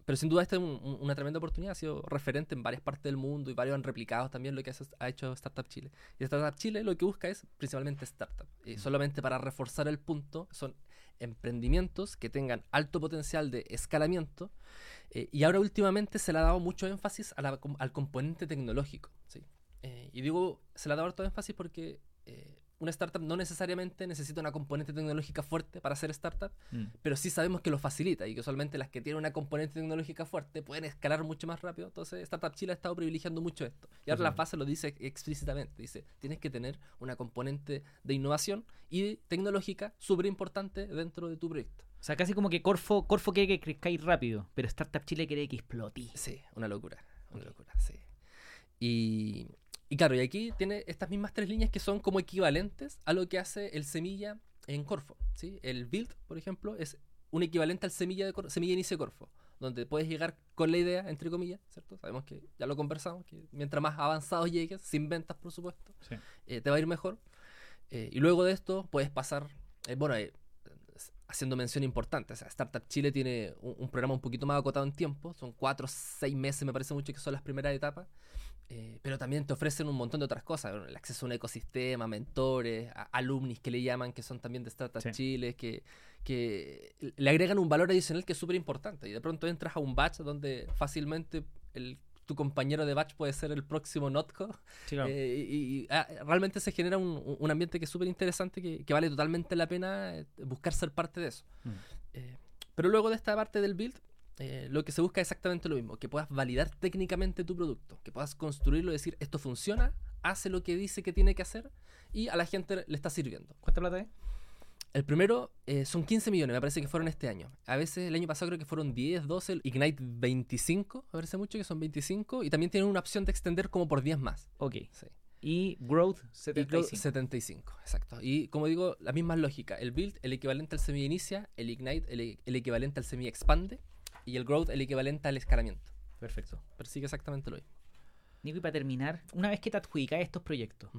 pero sin duda esta es un- un- una tremenda oportunidad, ha sido referente en varias partes del mundo y varios han replicado también lo que ha hecho Startup Chile. Y Startup Chile lo que busca es principalmente startup. Y solamente para reforzar el punto, son emprendimientos que tengan alto potencial de escalamiento. eh, y ahora últimamente se le ha dado mucho énfasis a la al componente tecnológico. ¿sí? Eh, y digo, se le ha dado harto énfasis porque eh, una startup no necesariamente necesita una componente tecnológica fuerte para ser startup, Mm. pero sí sabemos que lo facilita y que usualmente las que tienen una componente tecnológica fuerte pueden escalar mucho más rápido. Entonces, Startup Chile ha estado privilegiando mucho esto. Y ahora la base lo dice explícitamente. Dice, tienes que tener una componente de innovación y tecnológica súper importante dentro de tu proyecto. O sea, casi como que Corfo, Corfo quiere que crezcáis rápido, pero Startup Chile quiere que explotí. Sí, una locura. Una locura, sí. Y, y claro, y aquí tiene estas mismas tres líneas que son como equivalentes a lo que hace el semilla en Corfo. ¿sí? El build, por ejemplo, es un equivalente al semilla, de Cor- semilla inicio de Corfo, donde puedes llegar con la idea, entre comillas, ¿cierto? Sabemos que ya lo conversamos, que mientras más avanzado llegues, sin ventas, por supuesto, Sí. eh, te va a ir mejor. Eh, y luego de esto puedes pasar, eh, bueno, haciendo mención importante, o sea, Startup Chile tiene un, un programa un poquito más acotado en tiempo, son cuatro o seis meses, me parece mucho que son las primeras etapas, eh, pero también te ofrecen un montón de otras cosas, el acceso a un ecosistema, mentores, a- alumnis que le llaman, que son también de Startup Sí. Chile, que, que le agregan un valor adicional que es súper importante, y de pronto entras a un batch donde fácilmente el, tu compañero de batch puede ser el próximo Notco, Sí, claro. eh, y, y, ah, realmente se genera un, un- ambiente que es súper interesante, que, que vale totalmente la pena eh, buscar ser parte de eso. Mm. Eh, pero luego de esta parte del build, eh, lo que se busca es exactamente lo mismo, que puedas validar técnicamente tu producto, que puedas construirlo y decir, esto funciona, hace lo que dice que tiene que hacer y a la gente le está sirviendo. ¿Cuánta plata es? El primero eh, son 15 millones, me parece que fueron este año. A veces el año pasado creo que fueron 10, 12, el Ignite 25, me parece mucho que son 25, y también tienen una opción de extender como por 10 más. Ok. Sí. Y Growth Y creo 75. 75, exacto. Y como digo, la misma lógica. El build, el equivalente al semi inicia, el ignite, el, el equivalente al semi expande, y el growth, el equivalente al escalamiento. Perfecto. Persigue exactamente lo mismo. Nico, y para terminar, una vez que te adjudicas estos proyectos.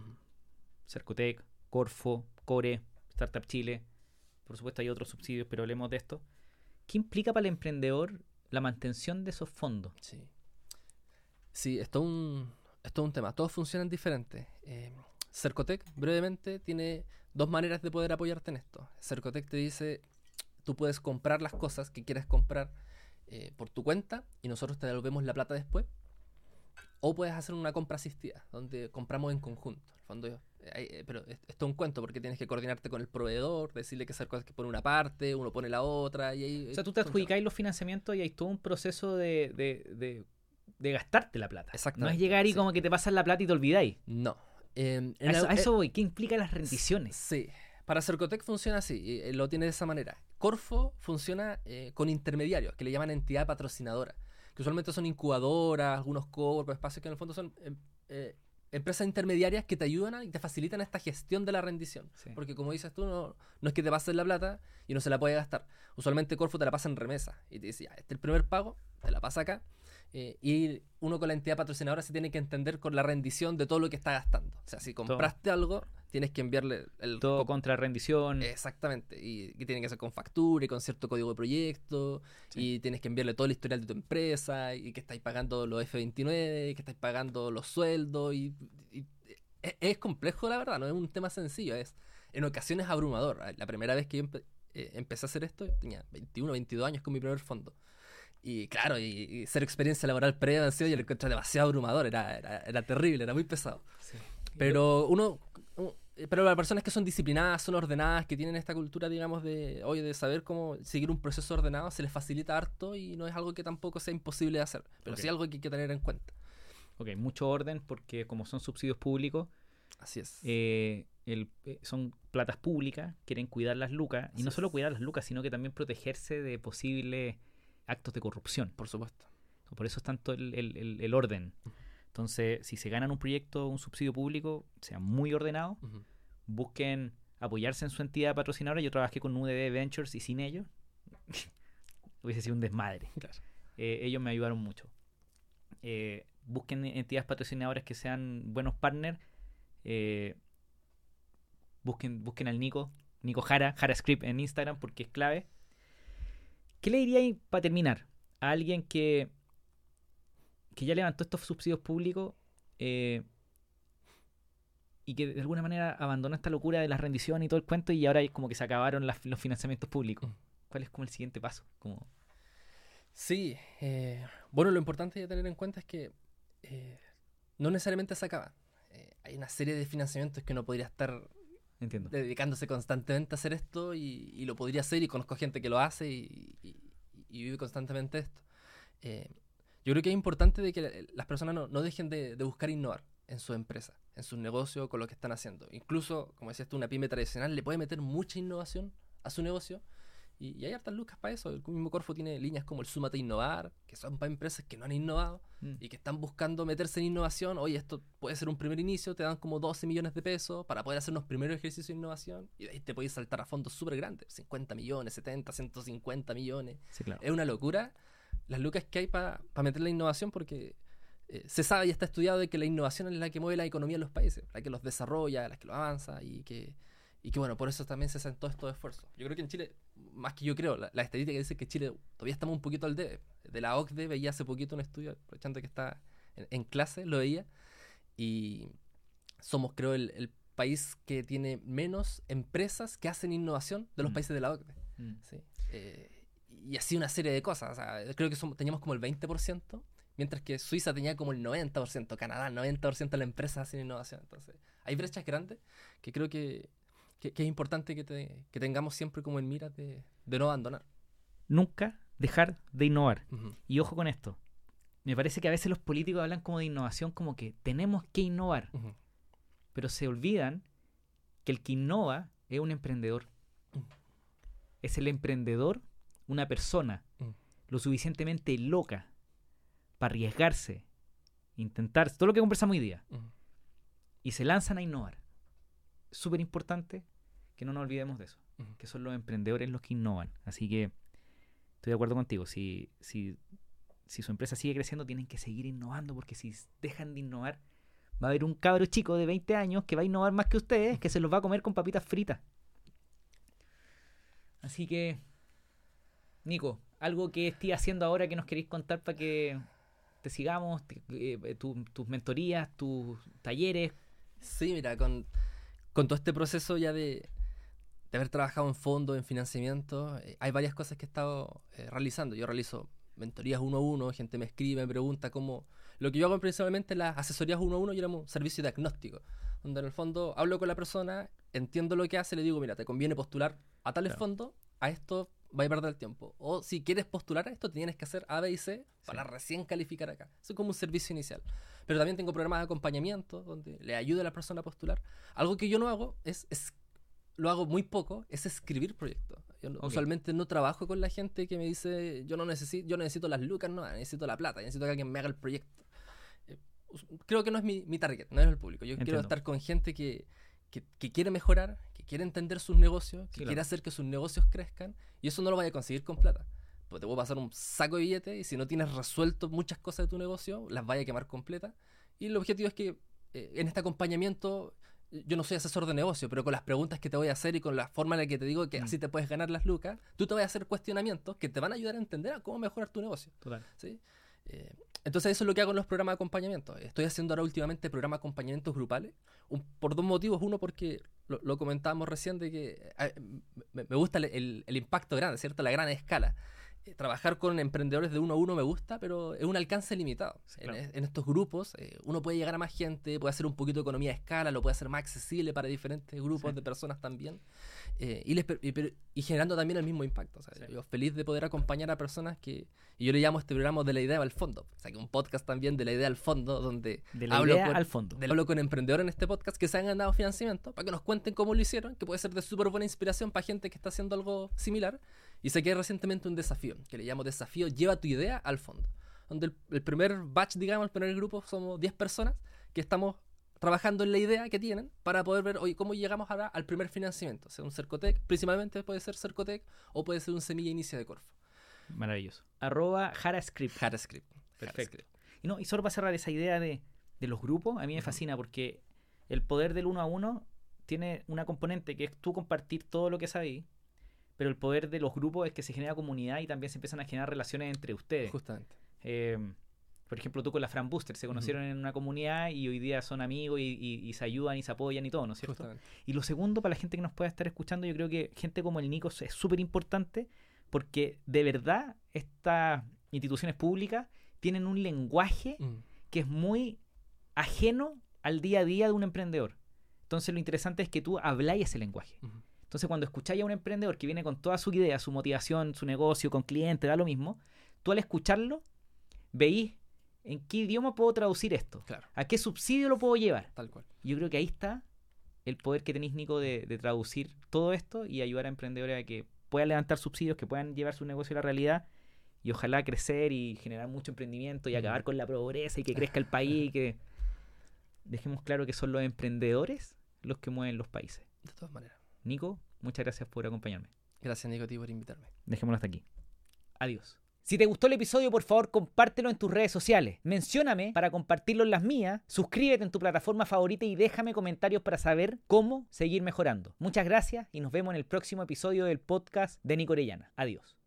Cercotec, Corfo, Core, Startup Chile, por supuesto hay otros subsidios, pero hablemos de esto. ¿Qué implica para el emprendedor la mantención de esos fondos? Sí. Sí, es todo un, es todo un tema. Todos funcionan diferentes. Eh, Cercotec, brevemente, tiene dos maneras de poder apoyarte en esto. Cercotec te dice, tú puedes comprar las cosas que quieras comprar eh, por tu cuenta y nosotros te devolvemos la plata después. O puedes hacer una compra asistida, donde compramos en conjunto. En el fondo, eh, eh, pero es- esto es un cuento porque tienes que coordinarte con el proveedor, decirle que hacer cosas que pone una parte, uno pone la otra. Y ahí, O sea, tú te adjudicáis los financiamientos y hay todo un proceso de, de, de- de gastarte la plata. No es llegar y sí. como que te pasan la plata y te olvidáis. No. En- A eso, a eso eh, voy. ¿Qué implica las rendiciones? Sí. Para Cercotec funciona así, y, eh, lo tiene de esa manera. Corfo funciona eh, con intermediarios, que le llaman entidad patrocinadora, que usualmente son incubadoras, algunos corpos, espacios que en el fondo son em, eh, empresas intermediarias que te ayudan y te facilitan esta gestión de la rendición. Sí. Porque como dices tú, no, no es que te pasen la plata y no se la puede gastar. Usualmente Corfo te la pasa en remesa y te dice, este es el primer pago, te la pasa acá. Eh, y uno con la entidad patrocinadora se tiene que entender con la rendición de todo lo que está gastando. O sea, si compraste algo, tienes que enviarle el... Todo contra rendición. Exactamente, y que tiene que ser con factura y con cierto código de proyecto, Sí. y tienes que enviarle todo el historial de tu empresa, y que estáis pagando los F29, y que estáis pagando los sueldos, y, y- es, es complejo la verdad, no es un tema sencillo, es en ocasiones abrumador. La primera vez que yo empe- eh, empecé a hacer esto, yo tenía 21, 22 años con mi primer fondo. Y claro, y, y ser experiencia laboral previa yo lo encontré demasiado abrumador, era, era, era terrible, era muy pesado. Sí. Pero uno, pero las personas que son disciplinadas, son ordenadas, que tienen esta cultura, digamos, de, oye, de saber cómo seguir un proceso ordenado, se les facilita harto y no es algo que tampoco sea imposible de hacer, pero sí algo que hay que tener en cuenta. Ok, mucho orden porque como son subsidios públicos, Así es. eh, el- eh, son platas públicas, quieren cuidar las lucas. Y no solo cuidar las lucas, sino que también protegerse de posibles actos de corrupción. Por supuesto. Por eso es tanto el, el- el- orden. Entonces, si se ganan un proyecto, un subsidio público, sea muy ordenado, Ujú. busquen apoyarse en su entidad patrocinadora. Yo trabajé con UDB Ventures y sin ellos hubiese sido un desmadre. Claro. Eh, ellos me ayudaron mucho. Eh, busquen entidades patrocinadoras que sean buenos partners. Eh, busquen, busquen al Nico, Nico Jara, Jara Script en Instagram porque es clave. ¿Qué le diría ahí para terminar? A alguien que, que ya levantó estos subsidios públicos eh, y que de alguna manera abandonó esta locura de la rendición y todo el cuento y ahora es como que se acabaron las- los financiamientos públicos. Mm. ¿Cuál es como el siguiente paso? Como, Sí, eh, bueno, lo importante de tener en cuenta es que eh, no necesariamente se acaba. Hay una serie de financiamientos que uno podría estar entiendo. dedicándose constantemente a hacer esto y, y lo podría hacer y conozco gente que lo hace y, vive constantemente esto. Eh, yo creo que es importante de que las personas no, dejen de, de buscar innovar en su empresa, en su negocio, con lo que están haciendo. Incluso, como decías tú, una pyme tradicional le puede meter mucha innovación a su negocio y, y hay hartas lucas para eso. El mismo Corfo tiene líneas como el Súmate a Innovar, que son para empresas que no han innovado Mm. y que están buscando meterse en innovación, oye, esto puede ser un primer inicio, te dan como 12 millones de pesos para poder hacer unos primeros ejercicios de innovación y de ahí te puedes saltar a fondos súper grandes, 50 millones, 70, 150 millones. Sí, claro. Es una locura las lucas que hay para meter la innovación porque eh, se sabe y está estudiado de que la innovación es la que mueve la economía de los países, la que los desarrolla, la que los avanza y que, y que bueno, por eso también se hacen todos estos esfuerzos. Yo creo que en Chile, más que yo creo, la, la estadística dice que Chile todavía estamos un poquito al debe. De la OCDE veía hace poquito un estudio, aprovechando que está en, en clase, lo veía, y somos creo el, el país que tiene menos empresas que hacen innovación de los Mm. países de la OCDE. Mm. Sí. Eh, y así una serie de cosas. O sea, creo que somos- teníamos como el 20%, mientras que Suiza tenía como el 90%, Canadá el 90% de las empresas hacen innovación. Entonces, hay brechas grandes que creo que, que- que es importante que, te- que tengamos siempre como en mira de, de no abandonar. Nunca dejar de innovar. Y ojo con esto. Me parece que a veces los políticos hablan como de innovación, como que tenemos que innovar, pero se olvidan que el que innova es un emprendedor. Mm. Es el emprendedor una persona Mm. lo suficientemente loca para arriesgarse, intentar todo lo que conversamos hoy día, y se lanzan a innovar. Súper importante que no nos olvidemos de eso, que son los emprendedores los que innovan. Así que estoy de acuerdo contigo. Si, si, si su empresa sigue creciendo, tienen que seguir innovando, porque si dejan de innovar, va a haber un cabro chico de 20 años que va a innovar más que ustedes, que se los va a comer con papitas fritas. Así que, Nico, algo que estés haciendo ahora que nos queréis contar para que te sigamos, te- eh, eh, tu- tus mentorías, tus talleres. Sí, mira, con, con todo este proceso ya de, de haber trabajado en fondo, en financiamiento, eh, hay varias cosas que he estado eh, realizando. Yo realizo mentorías uno a uno, gente me escribe, me pregunta cómo... Lo que yo hago principalmente las asesorías uno a uno, yo llamo un servicio diagnóstico, donde en el fondo hablo con la persona, entiendo lo que hace, le digo, mira, te conviene postular a tales Claro. fondos, a esto va a perder el tiempo. O si quieres postular a esto, tienes que hacer A, B y C para Sí. recién calificar acá. Eso es como un servicio inicial. Pero también tengo programas de acompañamiento donde le ayudo a la persona a postular. Algo que yo no hago es, es- lo hago muy poco, es escribir proyectos. Yo usualmente no trabajo con la gente que me dice, yo no necesito, yo necesito las lucas, no, necesito la plata, necesito que alguien me haga el proyecto. Eh, creo que no es mi, mi target, no es el público. Yo quiero estar con gente que, que, que quiere mejorar, que quiere entender sus negocios, que quiere hacer que sus negocios crezcan, y eso no lo vaya a conseguir con plata. Pues te puedo pasar un saco de billetes y si no tienes resuelto muchas cosas de tu negocio, las vaya a quemar completas. Y el objetivo es que eh, en este acompañamiento, yo no soy asesor de negocio, pero con las preguntas que te voy a hacer y con la forma en la que te digo que Mm. así te puedes ganar las lucas, tú te vas a hacer cuestionamientos que te van a ayudar a entender a cómo mejorar tu negocio. Total. ¿sí? Eh, entonces eso es lo que hago en los programas de acompañamiento. Estoy haciendo ahora últimamente programas de acompañamientos grupales, un- por dos motivos. Uno, porque lo, lo comentábamos recién de que eh, me, me gusta el, el- el impacto grande, ¿cierto? La gran escala. Trabajar con emprendedores de uno a uno me gusta, pero es un alcance limitado. Sí, En- claro. en, estos grupos eh, uno puede llegar a más gente, puede hacer un poquito de economía de escala, lo puede hacer más accesible para diferentes grupos Sí. de personas también. Eh, y, les y y generando también el mismo impacto. Sí. Yo feliz de poder acompañar a personas que... Y yo le llamo este programa de la idea al fondo. O sea, que un podcast también de la idea al fondo, donde De la hablo idea con, al fondo. de- hablo con emprendedores en este podcast que se han ganado financiamiento para que nos cuenten cómo lo hicieron, que puede ser de súper buena inspiración para gente que está haciendo algo similar. Y saqué recientemente un desafío, que le llamo desafío Lleva tu idea al fondo. Donde el, el primer batch, digamos, el primer grupo, somos 10 personas que estamos trabajando en la idea que tienen para poder ver hoy cómo llegamos ahora al primer financiamiento. O sea, un Cercotec, principalmente puede ser Cercotec o puede ser un Semilla Inicia de Corfo. Maravilloso. Arroba JaraScript. JavaScript. Perfecto. Y, no, y solo para cerrar esa idea de, de los grupos, a mí me fascina porque el poder del uno a uno tiene una componente que es tú compartir todo lo que sabéis, pero el poder de los grupos es que se genera comunidad y también se empiezan a generar relaciones entre ustedes. Justamente. Eh, por ejemplo, tú con la Fran Booster se conocieron en una comunidad y hoy día son amigos y, y- y se ayudan y se apoyan y todo, ¿no es cierto? Justamente. Y lo segundo, para la gente que nos pueda estar escuchando, yo creo que gente como el Nico es súper importante porque de verdad estas instituciones públicas tienen un lenguaje Mm. que es muy ajeno al día a día de un emprendedor. Entonces lo interesante es que tú habláis ese lenguaje. Entonces cuando escucháis a un emprendedor que viene con toda su idea, su motivación, su negocio, con clientes, da lo mismo, tú al escucharlo veís en qué idioma puedo traducir esto, Claro, a qué subsidio lo puedo llevar. tal cual. Yo creo que ahí está el poder que tenéis, Nico, de, de traducir todo esto y ayudar a emprendedores a que puedan levantar subsidios, que puedan llevar su negocio a la realidad y ojalá crecer y generar mucho emprendimiento y acabar con la pobreza y que crezca el país y que dejemos claro que son los emprendedores los que mueven los países. De todas maneras. Nico, muchas gracias por acompañarme. Gracias, Nico, a ti por invitarme. Dejémoslo hasta aquí. Adiós. Si te gustó el episodio, por favor, compártelo en tus redes sociales. Mencióname para compartirlo en las mías. Suscríbete en tu plataforma favorita y déjame comentarios para saber cómo seguir mejorando. Muchas gracias y nos vemos en el próximo episodio del podcast de Nico Orellana. Adiós.